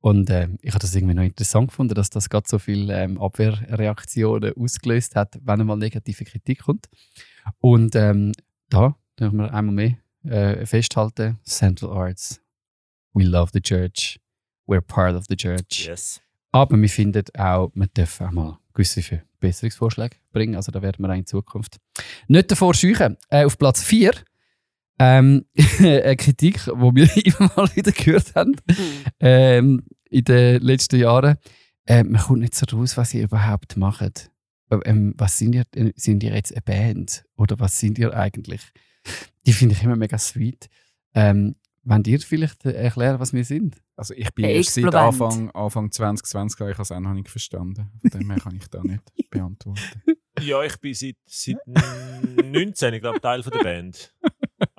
Und ähm, ich habe das irgendwie noch interessant gefunden, dass das gerade so viele ähm, Abwehrreaktionen ausgelöst hat, wenn einmal negative Kritik kommt. Und ähm, da dürfen wir einmal mehr äh, festhalten: Central Arts, we love the church, we're part of the church. Yes. Aber wir finden auch, man darf auch mal gewisse Verbesserungsvorschläge bringen. Also da werden wir auch in Zukunft nicht davor scheuchen. Äh, auf Platz 4 ähm, [laughs] eine Kritik, die wir [laughs] immer mal wieder gehört haben ähm, in den letzten Jahren. Äh, man kommt nicht so raus, was ihr überhaupt macht. Äh, Ähm, was sind ihr? äh, Sind ihr jetzt eine Band? Oder was sind ihr eigentlich? Die finde ich immer mega sweet. Ähm, wollt ihr vielleicht erklären, was wir sind? Also ich bin erst seit. Anfang, Anfang 2020, ich habe es auch noch nicht verstanden. Von dem her kann ich da nicht [laughs] beantworten. Ja, ich bin seit, seit 19, ich glaube, Teil von der Band.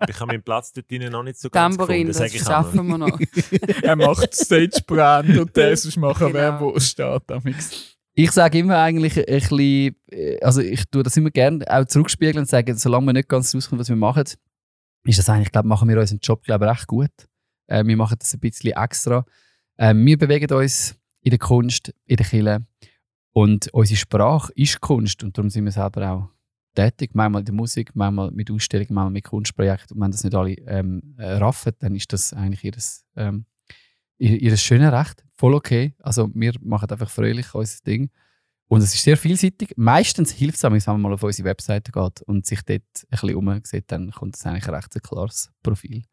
Ich habe meinen Platz dort drinnen noch nicht so ganz Tamborin, gefunden, das ich schaffen wir noch. [laughs] er macht Stage-Brand und der sonst machen, Genau. wer wo steht. amix. Ich sage immer eigentlich ein bisschen, äh, also ich tue das immer gerne auch zurückspiegeln und sage, solange wir nicht ganz rauskommen, was wir machen, ist das eigentlich, glaube machen wir unseren Job, glaube ich, recht gut. Äh, wir machen das ein bisschen extra. Äh, wir bewegen uns in der Kunst, in der Kirche und unsere Sprache ist Kunst und darum sind wir selber auch tätig. Manchmal in der Musik, manchmal mit Ausstellungen, manchmal mit Kunstprojekten. Und wenn das nicht alle ähm, äh, raffen, dann ist das eigentlich ihres, ähm, ihr, ihr schönes Recht. Voll okay. Also wir machen einfach fröhlich unser Ding. Und es ist sehr vielseitig. Meistens hilft es, wenn man mal auf unsere Webseite geht und sich dort ein bisschen umsieht, dann kommt es eigentlich ein recht klares Profil.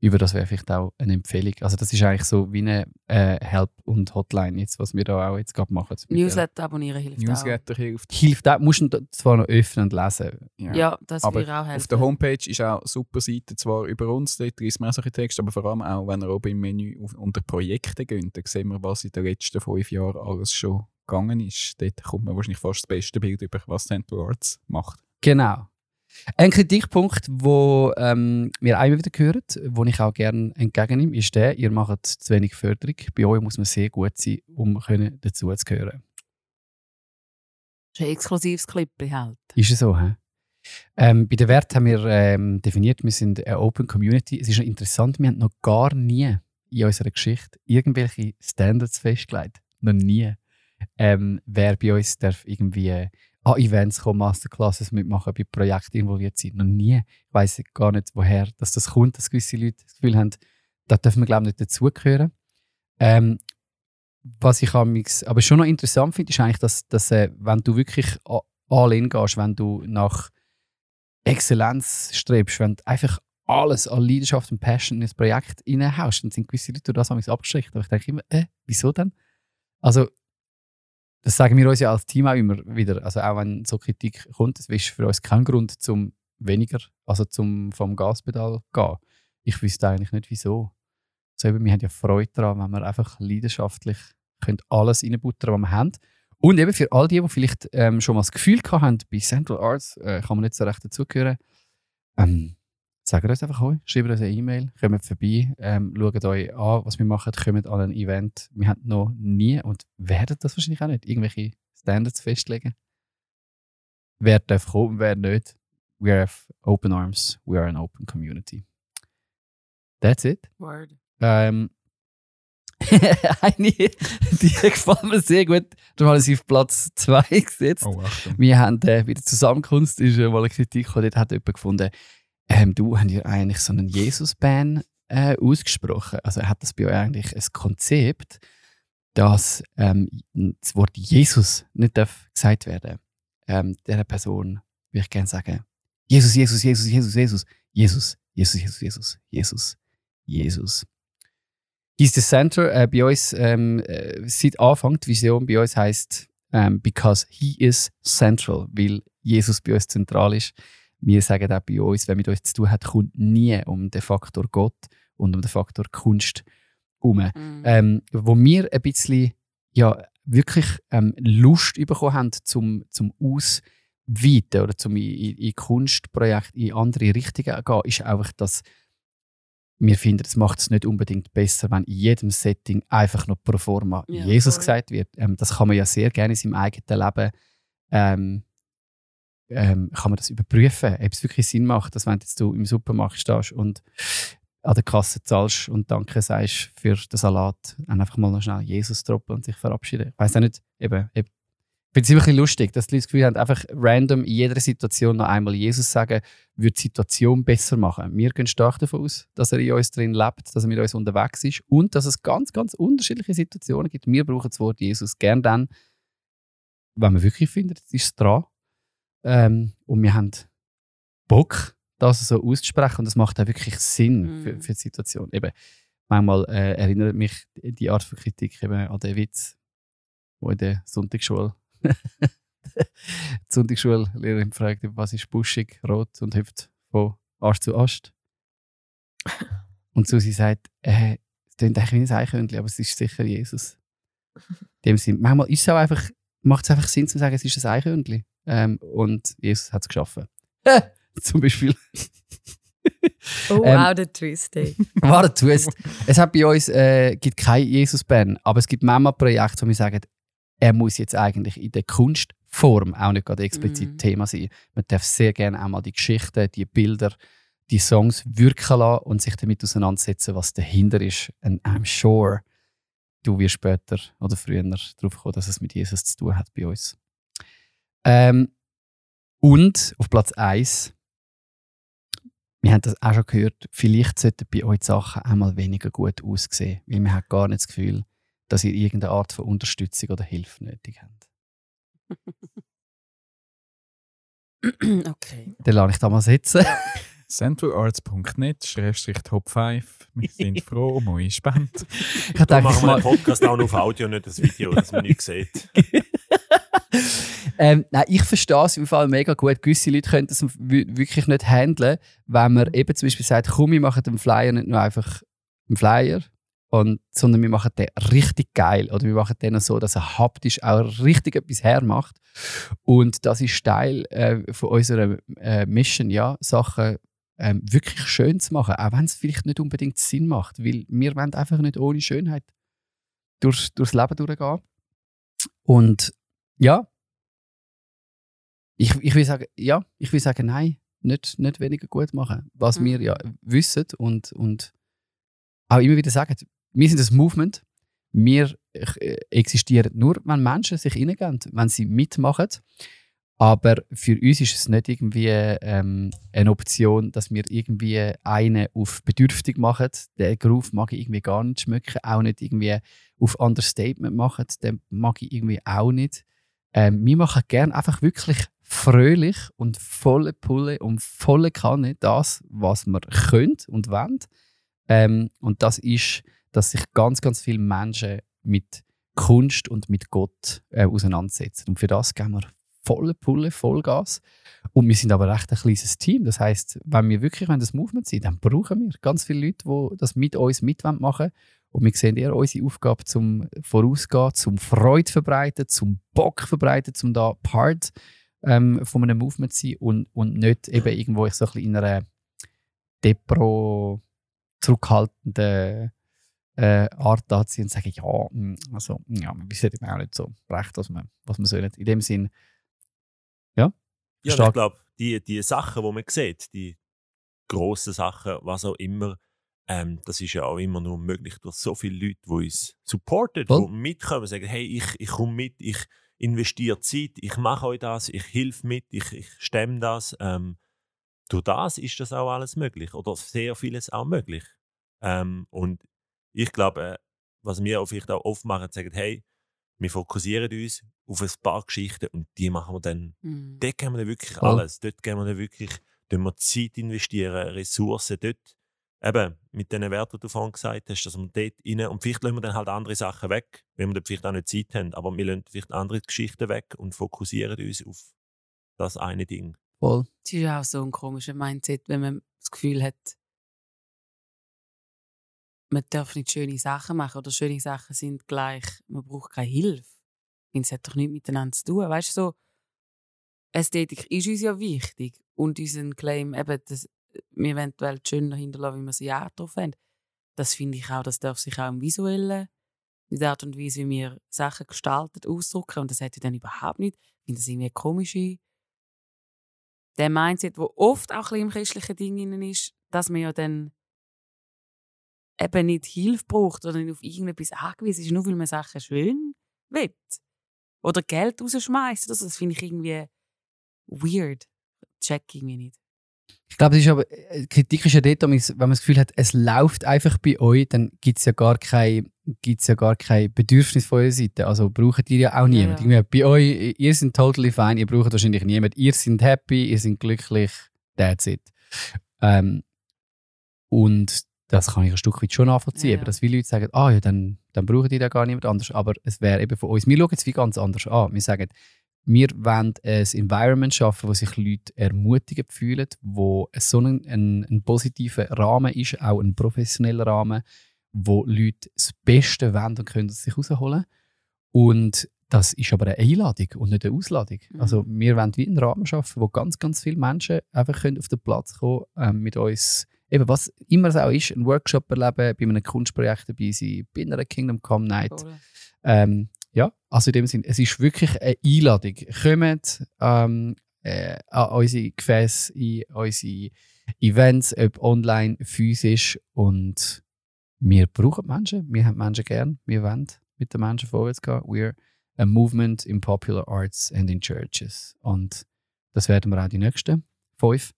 Über das wäre vielleicht auch eine Empfehlung. Also das ist eigentlich so wie eine äh, Help- und Hotline, jetzt, was wir da auch jetzt gerade machen. Newsletter abonnieren hilft Newsletter hilft. Hilft auch, musst du zwar noch öffnen und lesen. auch. Ja, das Aber würde auch helfen. Auf der Homepage ist auch eine super Seite, zwar über uns, dort ist mehr solche Texte, aber vor allem auch, wenn ihr oben im Menü auf, unter Projekte geht, dann sehen wir, was in den letzten fünf Jahren alles schon gegangen ist. Dort kommt man wahrscheinlich fast das beste Bild über, was Central Arts macht. Genau. Ein Kritikpunkt, wo ähm, wir einmal wieder hören, wo ich auch gerne entgegennehme, ist der, ihr macht zu wenig Förderung. Bei euch muss man sehr gut sein, um können dazu zu gehören. Das ist ein exklusives Clip halt. Ist es so, hä? Ähm, bei den Werten haben wir ähm, definiert, wir sind eine Open Community. Es ist interessant, wir haben noch gar nie in unserer Geschichte irgendwelche Standards festgelegt. Noch nie. Ähm, wer bei uns darf irgendwie an Events kommen, Masterclasses mitmachen, bei Projekten involviert sein. Noch nie. Ich weiss gar nicht, woher dass das kommt, dass gewisse Leute das Gefühl haben, da dürfen wir glaube ich nicht dazugehören. Ähm, was ich aber schon noch interessant finde, ist eigentlich, dass, dass äh, wenn du wirklich all in gehst, wenn du nach Exzellenz strebst, wenn du einfach alles an Leidenschaft und Passion in ein Projekt reinhaust, dann sind gewisse Leute durch das abgeschreckt. Aber ich denke immer, äh, wieso denn? Also, das sagen wir uns ja als Team auch immer wieder. Also auch wenn so Kritik kommt, das ist für uns kein Grund zum weniger, also zum vom Gaspedal gehen. Ich wüsste eigentlich nicht wieso. So eben, wir haben ja Freude daran, wenn wir einfach leidenschaftlich können alles reinbuttern, was wir haben. Und eben für all die, die vielleicht ähm, schon mal das Gefühl haben, bei Central Arts äh, kann man nicht so recht dazugehören, ähm, sagt uns einfach euch, schreibt uns eine E-Mail, kommt vorbei, ähm, schaut euch an, was wir machen, kommt an ein Event. Wir haben noch nie und werden das wahrscheinlich auch nicht, irgendwelche Standards festlegen. Wer darf kommen, wer nicht. We have open arms, we are an open community. That's it. Word. Ähm, [laughs] eine, die gefällt mir sehr gut. Darum habe ich sie auf Platz 2 gesetzt. Oh. Wir haben äh, bei der Zusammenkunft ist äh, mal eine Kritik gekommen, dort hat jemand gefunden, ähm, du hast ja eigentlich so einen Jesus-Ban äh, ausgesprochen. Also hat das bei euch eigentlich ein Konzept, dass ähm, das Wort Jesus nicht darf gesagt werden ähm, dieser Person würde ich gerne sagen, Jesus, Jesus, Jesus, Jesus, Jesus, Jesus, Jesus, Jesus, Jesus, Jesus, Jesus. He's the center. Äh, bei uns, ähm, äh, seit Anfang, die Vision bei uns heißt ähm, because he is central, weil Jesus bei uns zentral ist. Wir sagen auch bei uns, wer mit uns zu tun hat, kommt nie um den Faktor Gott und um den Faktor Kunst herum. Mhm. Ähm, wo wir ein bisschen ja, wirklich ähm, Lust bekommen haben zum, zum Ausweiten oder zum in, in, in Kunstprojekte in andere Richtungen zu gehen, ist einfach, dass wir finden, es macht es nicht unbedingt besser, wenn in jedem Setting einfach noch pro forma Ja, Jesus voll. gesagt wird. Ähm, das kann man ja sehr gerne in seinem eigenen Leben ähm, ähm, kann man das überprüfen, ob es wirklich Sinn macht, dass wenn jetzt du im Supermarkt stehst und an der Kasse zahlst und Danke sagst für den Salat, dann einfach mal noch schnell Jesus droppen und sich verabschieden. Ich weiß auch nicht, eben, eben ich finde es immer ein lustig, dass die Leute das Gefühl haben, einfach random in jeder Situation noch einmal Jesus sagen, würde die Situation besser machen. Wir gehen stark davon aus, dass er in uns drin lebt, dass er mit uns unterwegs ist und dass es ganz, ganz unterschiedliche Situationen gibt. Wir brauchen das Wort Jesus gern dann, wenn wir wirklich finden, es ist dran. Ähm, und wir haben Bock, das so auszusprechen und das macht auch wirklich Sinn Mhm. für, für die Situation. Eben, manchmal äh, erinnert mich die Art von Kritik eben an den Witz, wo in der Sonntagsschule [laughs] die Sonntagsschullehrerin fragt, was ist buschig, rot und hüpft von Ast zu Ast. Und Susi sagt, äh, es klingt eigentlich wie ein Eichhörnchen, aber es ist sicher Jesus. [laughs] In dem Sinn, manchmal ist es auch einfach, macht es einfach Sinn zu sagen, es ist ein Eichhörnchen. Ähm, und Jesus hat es geschaffen. [laughs] Zum Beispiel. Oh, [laughs] Ähm, wow, der Twist, ey. [laughs] Warte, Twist. Es hat bei uns äh, gibt kein Jesus-Band, aber es gibt manchmal Projekte, wo wir sagen, er muss jetzt eigentlich in der Kunstform auch nicht gerade explizit Mhm. Thema sein. Man darf sehr gerne auch mal die Geschichten, die Bilder, die Songs wirken lassen und sich damit auseinandersetzen, was dahinter ist. And I'm sure, du wirst später oder früher darauf kommen, dass es mit Jesus zu tun hat bei uns. Ähm, und auf Platz 1 wir haben das auch schon gehört, vielleicht sollten bei euch Sachen einmal weniger gut aussehen, weil man hat gar nicht das Gefühl, dass ihr irgendeine Art von Unterstützung oder Hilfe nötig habt. [laughs] okay. Dann lasse ich da mal sitzen. [laughs] centralarts.net Schrägstrich Top 5. Wir sind [laughs] froh um eure Spende. Ich Da denke, machen wir mal, den Podcast auch noch auf Audio, nicht das Video, dass man nichts sieht. [laughs] ähm, nein, ich verstehe es im Fall mega gut. Gewisse Leute können das wirklich nicht handeln, wenn man eben zum Beispiel sagt, komm, wir machen den Flyer nicht nur einfach einen Flyer, und, sondern wir machen den richtig geil. Oder wir machen den so, dass er haptisch auch richtig etwas hermacht. Und das ist Teil äh, von unserer äh, Mission, ja, Sachen ähm, wirklich schön zu machen, auch wenn es vielleicht nicht unbedingt Sinn macht, weil wir wollen einfach nicht ohne Schönheit durchs, durchs Leben durchgehen. Und ja, ich, ich will sagen, ja, ich will sagen, nein, nicht, nicht weniger gut machen. Was Mhm. wir ja wissen und, und auch immer wieder sagen, wir sind das Movement. Wir äh, existieren nur, wenn Menschen sich reingehen, wenn sie mitmachen. Aber für uns ist es nicht irgendwie ähm, eine Option, dass wir irgendwie einen auf bedürftig machen. Den Groove mag ich irgendwie gar nicht schmecken. Auch nicht irgendwie auf Understatement machen. Den mag ich irgendwie auch nicht. Ähm, wir machen gerne einfach wirklich fröhlich und volle Pulle und volle Kanne das, was wir können und wollen. Ähm, und das ist, dass sich ganz, ganz viele Menschen mit Kunst und mit Gott äh, auseinandersetzen. Und für das geben wir volle Pulle, Vollgas. Und wir sind aber recht ein kleines Team. Das heißt, wenn wir wirklich wenn das Movement sind, dann brauchen wir ganz viele Leute, die das mit uns mit machen wollen. Und wir sehen eher unsere Aufgabe zum Vorausgehen, zum Freude verbreiten, zum Bock verbreiten, zum da Part ähm, von einem Movement zu sein und, und nicht eben irgendwo so ein bisschen in einer Depro zurückhaltenden äh, Art da zu sein und sagen, ja, mm, also, ja, wir wissen eben auch nicht so recht, was wir, was wir sollen. In dem Sinn, Ja, Stark. ich glaube, die, die Sachen, die man sieht, die grossen Sachen, was auch immer, ähm, das ist ja auch immer nur möglich durch so viele Leute, die uns supporten, Voll. die mitkommen, sagen, hey, ich, ich komme mit, ich investiere Zeit, ich mache euch das, ich helfe mit, ich, ich stemme das. Ähm, durch das ist das auch alles möglich oder sehr vieles auch möglich. Ähm, und ich glaube, äh, was wir auch vielleicht auch oft machen, sagen, hey, wir fokussieren uns auf ein paar Geschichten und die machen wir dann Mhm. dort geben wir dann wirklich alles. Dort geben wir dann wirklich wir Zeit investieren, Ressourcen dort. Eben, mit den Werten, die du vorhin gesagt hast, dass wir dort rein, und vielleicht lassen wir dann halt andere Sachen weg, wenn wir dort vielleicht auch nicht Zeit haben, aber wir lassen vielleicht andere Geschichten weg und fokussieren uns auf das eine Ding. voll. Es ist auch so ein komischer Mindset, wenn man das Gefühl hat, man darf nicht schöne Sachen machen oder schöne Sachen sind gleich, man braucht keine Hilfe. Und es hat doch nichts miteinander zu tun. Weißt du, so, Ästhetik ist uns ja wichtig und unseren Claim, eben, dass wir wollen die Welt schöner hinterlassen, wie wir sie drauf haben. Das finde ich auch, das darf sich auch im Visuellen, in der Art und Weise, wie wir Sachen gestalten, ausdrücken. Und das hat ja dann überhaupt nicht. Ich finde das irgendwie komisch. Der Mindset, wo oft auch ein bisschen im christlichen Ding ist, dass man ja dann eben nicht Hilfe braucht oder nicht auf irgendetwas angewiesen ist, nur weil man Sachen schön will. Oder Geld rausschmeißt. Also das finde ich irgendwie weird. Check irgendwie nicht. Ich glaube, es ist aber, äh, Kritik ist ja dort, wenn man das Gefühl hat, es läuft einfach bei euch, dann gibt es ja gar kein, gibt's ja gar kein Bedürfnis von eurer Seite. Also braucht ihr ja auch niemand. ja. Irgendwie Bei euch, ihr seid totally fine, ihr braucht wahrscheinlich niemand. Ihr seid happy, ihr seid glücklich, that's it. Ähm, und das kann ich ein Stück weit schon nachvollziehen. Ja, Aber ja. dass viele Leute sagen, ah ja, dann, dann brauchen die da gar niemand anders. Aber es wäre eben von uns, wir schauen es wie ganz anders an. Wir sagen, wir wollen ein Environment schaffen, wo sich Leute ermutigend fühlen, wo so ein, ein, ein positiver Rahmen ist, auch ein professioneller Rahmen, wo Leute das Beste wollen und können sich rausholen. Und das ist aber eine Einladung und nicht eine Ausladung. Mhm. Also wir wollen wie einen Rahmen schaffen, wo ganz, ganz viele Menschen einfach können auf den Platz kommen ähm, mit uns, eben was immer es auch ist, einen Workshop erleben, bei einem Kunstprojekt dabei sein, bei einer Kingdom Come Night. Oder? Ähm, ja, also in dem Sinne, es ist wirklich eine Einladung. Kommt ähm, äh, an unsere Gefäße, in unsere Events, ob online, physisch. Und wir brauchen Menschen. Wir haben Menschen gern. Wir wollen mit den Menschen vorwärts gehen. We're a movement in popular arts and in churches. Und das werden wir auch die nächsten 5,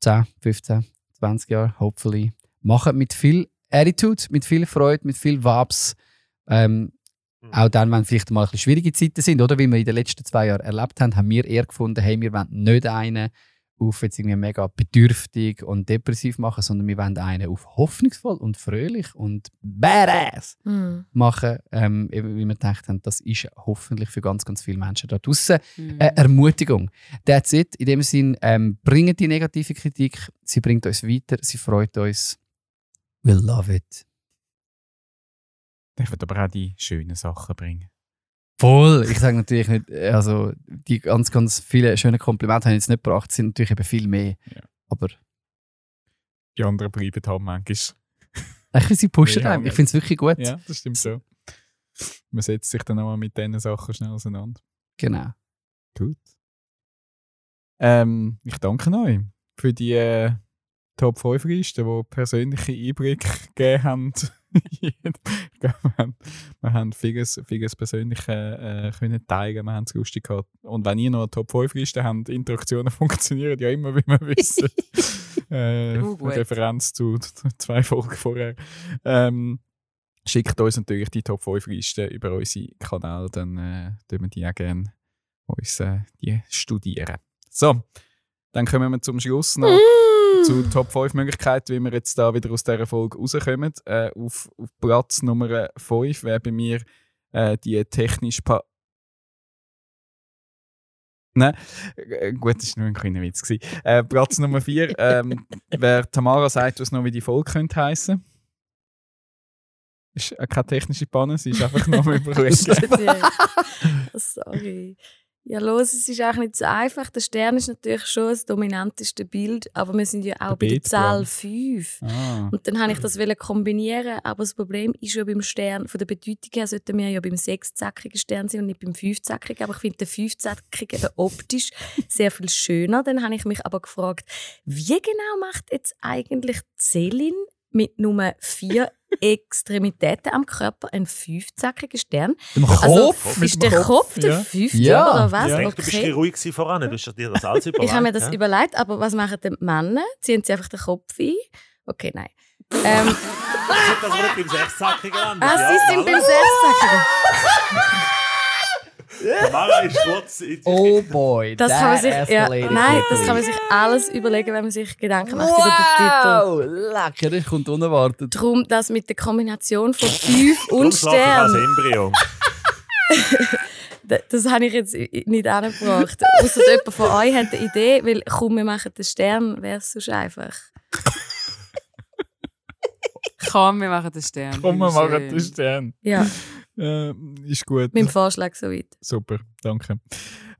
10, 15, 20 Jahre, hopefully, machen. Mit viel Attitude, mit viel Freude, mit viel Vibes. Ähm, Mhm. auch dann, wenn vielleicht mal ein bisschen schwierige Zeiten sind, oder wie wir in den letzten zwei Jahren erlebt haben, haben wir eher gefunden, hey, wir wollen nicht einen auf jetzt irgendwie mega bedürftig und depressiv machen, sondern wir wollen einen auf hoffnungsvoll und fröhlich und badass Hm. machen, ähm, wie wir gedacht haben, das ist hoffentlich für ganz, ganz viele Menschen da draußen Mhm. eine Ermutigung. That's it. In dem Sinn, ähm, bringen die negative Kritik, sie bringt uns weiter, sie freut uns. We'll love it. Dürfen aber auch die schönen Sachen bringen. Voll. Ich sage natürlich nicht, also die ganz, ganz vielen schönen Komplimente habe ich jetzt nicht gebracht, sind natürlich eben viel mehr. Ja. Aber Die anderen bleiben halt manchmal. ich sie pushen [laughs] einem. Ich finde es wirklich gut. Ja, das stimmt so. Man setzt sich dann auch mal mit diesen Sachen schnell auseinander. Genau. Gut. Ähm, ich danke euch für die äh, Top 5 Listen, die persönliche Einblick gegeben haben. [laughs] wir haben, wir haben vieles, vieles Persönliche äh, können teilen, wir haben es lustig gehabt. Und wenn ihr noch eine Top 5 Liste habt, Interaktionen [laughs] funktionieren ja immer, wie wir wissen. [laughs] äh, gut. Referenz zu t- zwei Folgen vorher. Ähm, schickt uns natürlich die Top 5 Listen über unsere Kanäle, dann äh, wir die auch gerne uns äh, die studieren. So, dann kommen wir zum Schluss noch zu Top 5 Möglichkeiten, wie wir jetzt da wieder aus dieser Folge rauskommen. Äh, auf, auf Platz Nummer 5 wäre bei mir äh, die technisch pa Nein, äh, gut, das war nur ein kleiner Witz. Äh, Platz Nummer 4 [laughs] ähm, wäre Tamara sagt uns noch, wie die Folge könnte heißen. Ist keine technische Panne, sie ist einfach nur [laughs] Projekt. [laughs] Sorry. Ja, los, es ist auch nicht so einfach. Der Stern ist natürlich schon das dominanteste Bild, aber wir sind ja auch bei der. Zahl 5. Ah. Und dann habe ich das kombinieren, aber das Problem ist ja beim Stern, von der Bedeutung her sollten wir ja beim sechszackigen Stern sein und nicht beim fünfzackigen. Aber ich finde den fünfzackigen optisch [laughs] sehr viel schöner. Dann habe ich mich aber gefragt, wie genau macht jetzt eigentlich Celine mit nur vier Extremitäten am Körper einen fünfzackigen Stern? Im Also, Kopf? mit ist der Kopf, Kopf der ja. fünfte Ja. oder was? Ja. Ich denke, du bist ein Okay. ruhig voran. Du hast dir das alles überlegt. [laughs] Ich habe mir das ja? überlegt, aber was machen die Männer? Ziehen sie einfach den Kopf ein? Okay, nein. Ähm, [laughs] Gut, dass wir nicht beim Sechszackigen landen. ah, Ja, sie sind beim. Sechszackigen. [laughs] Tamara ist in- Oh boy, Das kann man sich, ja, nein, das kann man sich alles überlegen, wenn man sich Gedanken macht über den Titel. Wow, lecker, das kommt unerwartet. Darum das mit der Kombination von Darum und ich Stern, Embryo. d- [laughs] das habe ich jetzt nicht angebracht. Außer jemand von euch hat eine Idee, weil komm, wir machen den Stern, wäre es sonst einfach. Komm, wir machen den Stern. Komm, wir machen den Stern. Ja, [laughs] Äh, ist gut. mein Vorschlag soweit. Super, danke.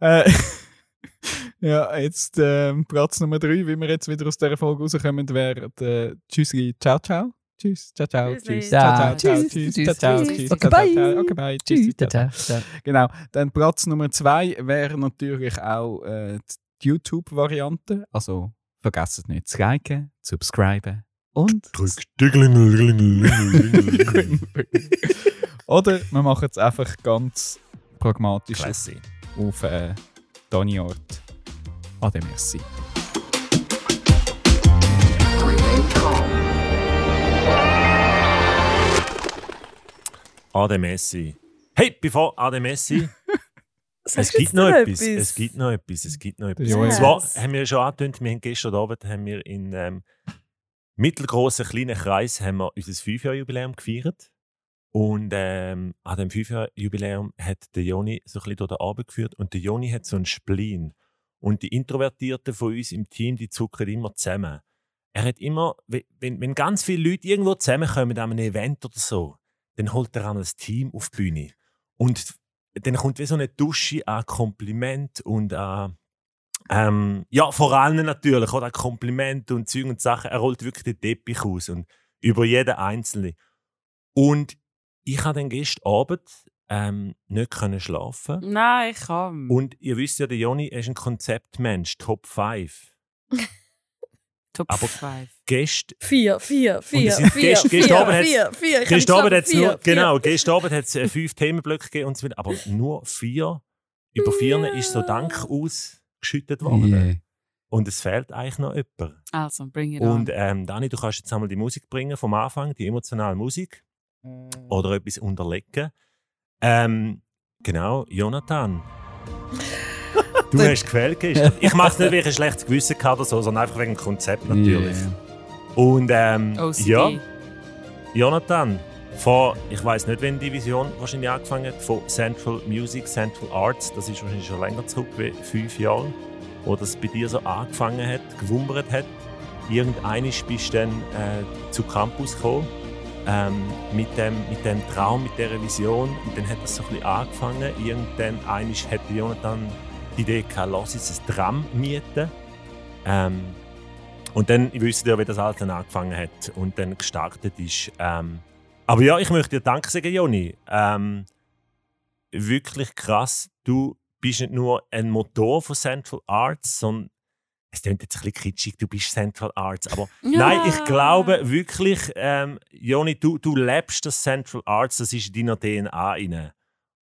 Äh, [laughs] ja, jetzt ähm, Platz Nummer 3, wie wir jetzt wieder aus dieser Folge rauskommen, wäre äh, Tschüssi, ciao, ciao. Tschüss, ciao, ciao, tschüss, ciao, ciao, ciao, Tschüss, tschüss, tschüss, ciao, ciao, tschüss. tschüss, Okay, bye. okay, bye, tschüss, Tschüss, ciao, ciao. Genau, dann Platz Nummer 2 wäre natürlich auch äh, die YouTube-Variante. Also vergesst nicht zu liken, zu subscriben, Und Drück. [laughs] Oder wir machen es einfach ganz pragmatisch Classy. auf äh, deine Art. Ade, merci. Ade Messi. Hey, bevor Ade Messi. [laughs] es gibt noch etwas. etwas? Es gibt noch etwas. Es gibt noch etwas. Ja, Und zwar haben wir schon angekündigt, wir haben gestern Abend haben wir in ähm, mittelgroßen kleinen Kreis haben wir unser Fünfjahrjubiläum gefeiert. Und ähm, an dem Fünfjahrjubiläum hat der Joni so ein bisschen durch den Abend geführt und der Joni hat so einen Spleen. Und die Introvertierten von uns im Team, die zuckern immer zusammen. Er hat immer, we- wenn, wenn ganz viele Leute irgendwo zusammenkommen an einem Event oder so, dann holt er einmal das Team auf die Bühne. Und dann kommt wie so eine Dusche an Kompliment und an, ähm, ja, vor allem natürlich, oder? An Kompliment und Zeug und Sachen. Er rollt wirklich den Teppich aus und über jeden Einzelnen. Und ich habe dann gestern Abend ähm, nicht können schlafen. Nein, ich kann. Und ihr wisst ja, der Joni ist ein Konzeptmensch, Top 5. [laughs] Top aber- 5. Gestern Vier, vier, vier, es sind vier, gest- vier, gestern Abend hat es vier, nur, vier. genau, gestern Abend hat es äh, fünf Themenblöcke gegeben und so weiter, aber nur vier. Über vier ist so Dank ausgeschüttet worden. Yeah. Und es fehlt eigentlich noch jemand. Also, bring it Und on. ähm, Dani, du kannst jetzt einmal die Musik bringen vom Anfang, die emotionale Musik. Oder etwas unterlegen. Ähm, genau, Jonathan. [laughs] Du hast gefällt. Ich mache es nicht, weil ich ein schlechtes Gewissen hatte oder so, sondern einfach wegen dem Konzept natürlich. Yeah. Und ähm, OCD. ja, Jonathan, von, ich weiß nicht, wann die Vision wahrscheinlich angefangen hat, von Central Music, Central Arts, das ist wahrscheinlich schon länger zurück, wie fünf Jahre, wo das bei dir so angefangen hat, gewummert hat. Irgendeines bist du dann äh, zu Campus gekommen, ähm, mit, dem, mit dem Traum, mit dieser Vision. Und dann hat das so ein bisschen angefangen. Irgendwann einisch hat Jonathan die Idee gehabt, lass uns ein Tram mieten. Ähm, und dann, ich wüsste ja, wie das alles dann angefangen hat und dann gestartet ist. Ähm, aber ja, ich möchte dir Danke sagen, Joni. Ähm, wirklich krass. Du bist nicht nur ein Motor von Central Arts, sondern es klingt jetzt ein bisschen kitschig, du bist Central Arts. Aber [laughs] nein, ich glaube wirklich, ähm, Joni, du, du lebst das Central Arts, das ist in deiner DNA inne.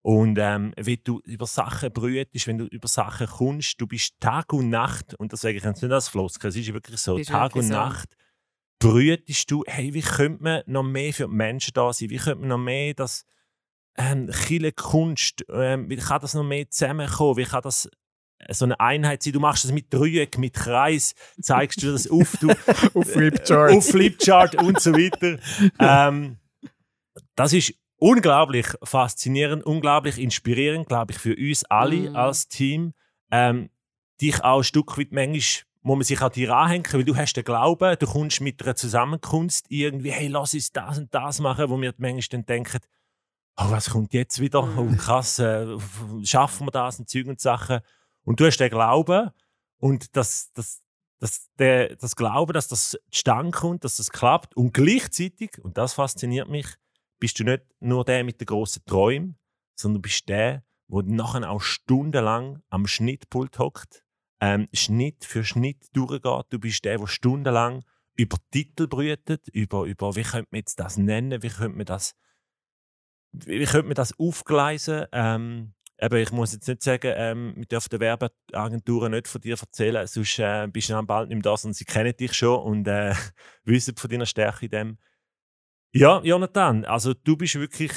Und ähm, wenn du über Sachen brütest, wenn du über Sachen kommst, du bist Tag und Nacht, und das sage ich jetzt nicht als Floskel, es ist wirklich so, Ist Tag und so. Nacht brütest du, hey, wie könnte man noch mehr für die Menschen da sein? Wie könnte man noch mehr das ähm, Chile Kunst, ähm, wie kann das noch mehr zusammenkommen? Wie kann das äh, so eine Einheit sein? Du machst das mit Dreieck, mit Kreis, zeigst du das auf, du, [laughs] Auf Flipchart. auf Flipchart und so weiter. [laughs] Ähm, das ist unglaublich faszinierend, unglaublich inspirierend, glaube ich, für uns alle Mhm. als Team. Ähm, dich auch ein Stück weit manchmal muss man sich an dir anhängen, weil du hast den Glauben, du kommst mit einer Zusammenkunft irgendwie, hey, lass uns das und das machen, wo wir manchmal dann denken, oh, was kommt jetzt wieder? Oh, krass, äh, schaffen wir das und Zeug und Sachen. Und du hast den Glauben und das, das, das, der, das Glauben, dass das zustande kommt, dass das klappt. Und gleichzeitig, und das fasziniert mich, bist du nicht nur der mit den grossen Träumen, sondern du bist der, der nachher auch stundenlang am Schnittpult hockt, ähm, Schnitt für Schnitt durchgeht. Du bist der, der stundenlang über Titel brütet, über, über wie könnte man jetzt das nennen, wie könnte man das, wie könnte man das aufgleisen. Ähm, eben, ich muss jetzt nicht sagen, ähm, wir dürfen den Werbeagenturen nicht von dir erzählen, sonst äh, bist du dann bald nicht mehr da, sondern sie kennen dich schon und äh, [laughs] wissen von deiner Stärke in dem. Ja, Jonathan, also du bist wirklich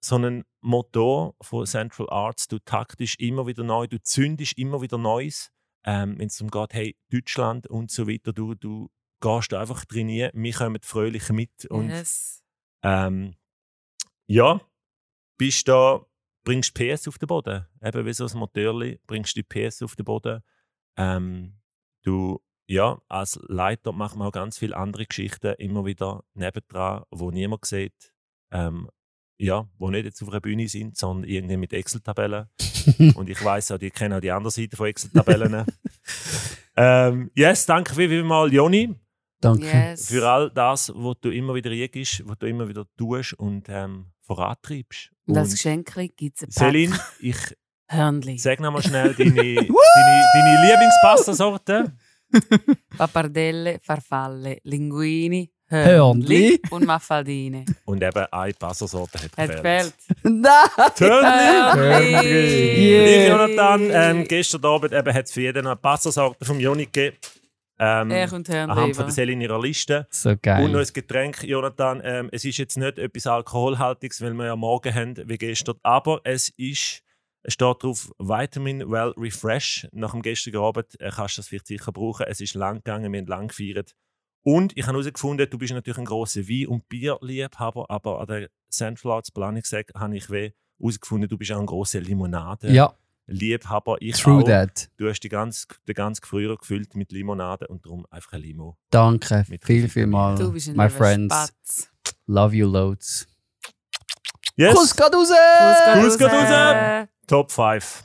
so ein Motor von Central Arts. Du taktest immer wieder neu, du zündest immer wieder Neues. Ähm, Wenn es darum geht, hey, Deutschland und so weiter, du, du gehst einfach trainieren, wir kommen fröhlich mit und yes. ähm, ja, bist da, bringst PS auf den Boden. Eben wie so ein Motörli, bringst die PS auf den Boden. Ähm, du, ja, als Leiter machen wir auch ganz viele andere Geschichten immer wieder nebendran, wo niemand sieht. Ähm, ja, wo nicht jetzt auf einer Bühne sind, sondern irgendwie mit Excel-Tabellen. [laughs] Und ich weiß auch, die kennen auch die andere Seite von Excel-Tabellen. [laughs] ähm, yes, danke vielmals, Joni Danke. Yes. für all das, was du immer wieder reingibst, was du immer wieder tust und ähm, vorantreibst. Und als Und Geschenk gibt es ein Celine, ich [laughs] Hörnli. sag noch mal schnell deine, deine, deine Lieblingspasta-Sorte. Pappardelle, Farfalle, Linguini, Hörnli. und Maffaldine. Und eben eine Passersorte hat Hat gefehlt. Nein! Törnli! Yeah. Ich, Jonathan, ähm, gestern Abend eben hat es für jeden eine Passersorte vom Joni gegeben. Ähm, Er kommt Hörnli anhand von der Selle in ihrer Liste. So Und noch geil. ein Getränk, Jonathan. Ähm, es ist jetzt nicht etwas Alkoholhaltiges, weil wir ja morgen haben, wie gestern. Aber es ist, es steht drauf Vitamin Well Refresh. Nach dem gestrigen Abend äh, kannst du das vielleicht sicher brauchen. Es ist lang gegangen, wir haben lang gefeiert. Und ich habe herausgefunden, du bist natürlich ein grosser Wein- und Bierliebhaber, aber an der Central Arts Planungssack habe ich herausgefunden, du bist auch ein grosser Limonade-Liebhaber. Ja, Ich true auch. that. Du hast die ganze, den ganzen Frühjahr gefüllt mit Limonade und darum einfach ein Limo. Danke, Mit viel, viel mal. Du bist ein My friends, Spatz. love you loads. Yes! Kuss geht raus! Kuss geht raus. Top 5.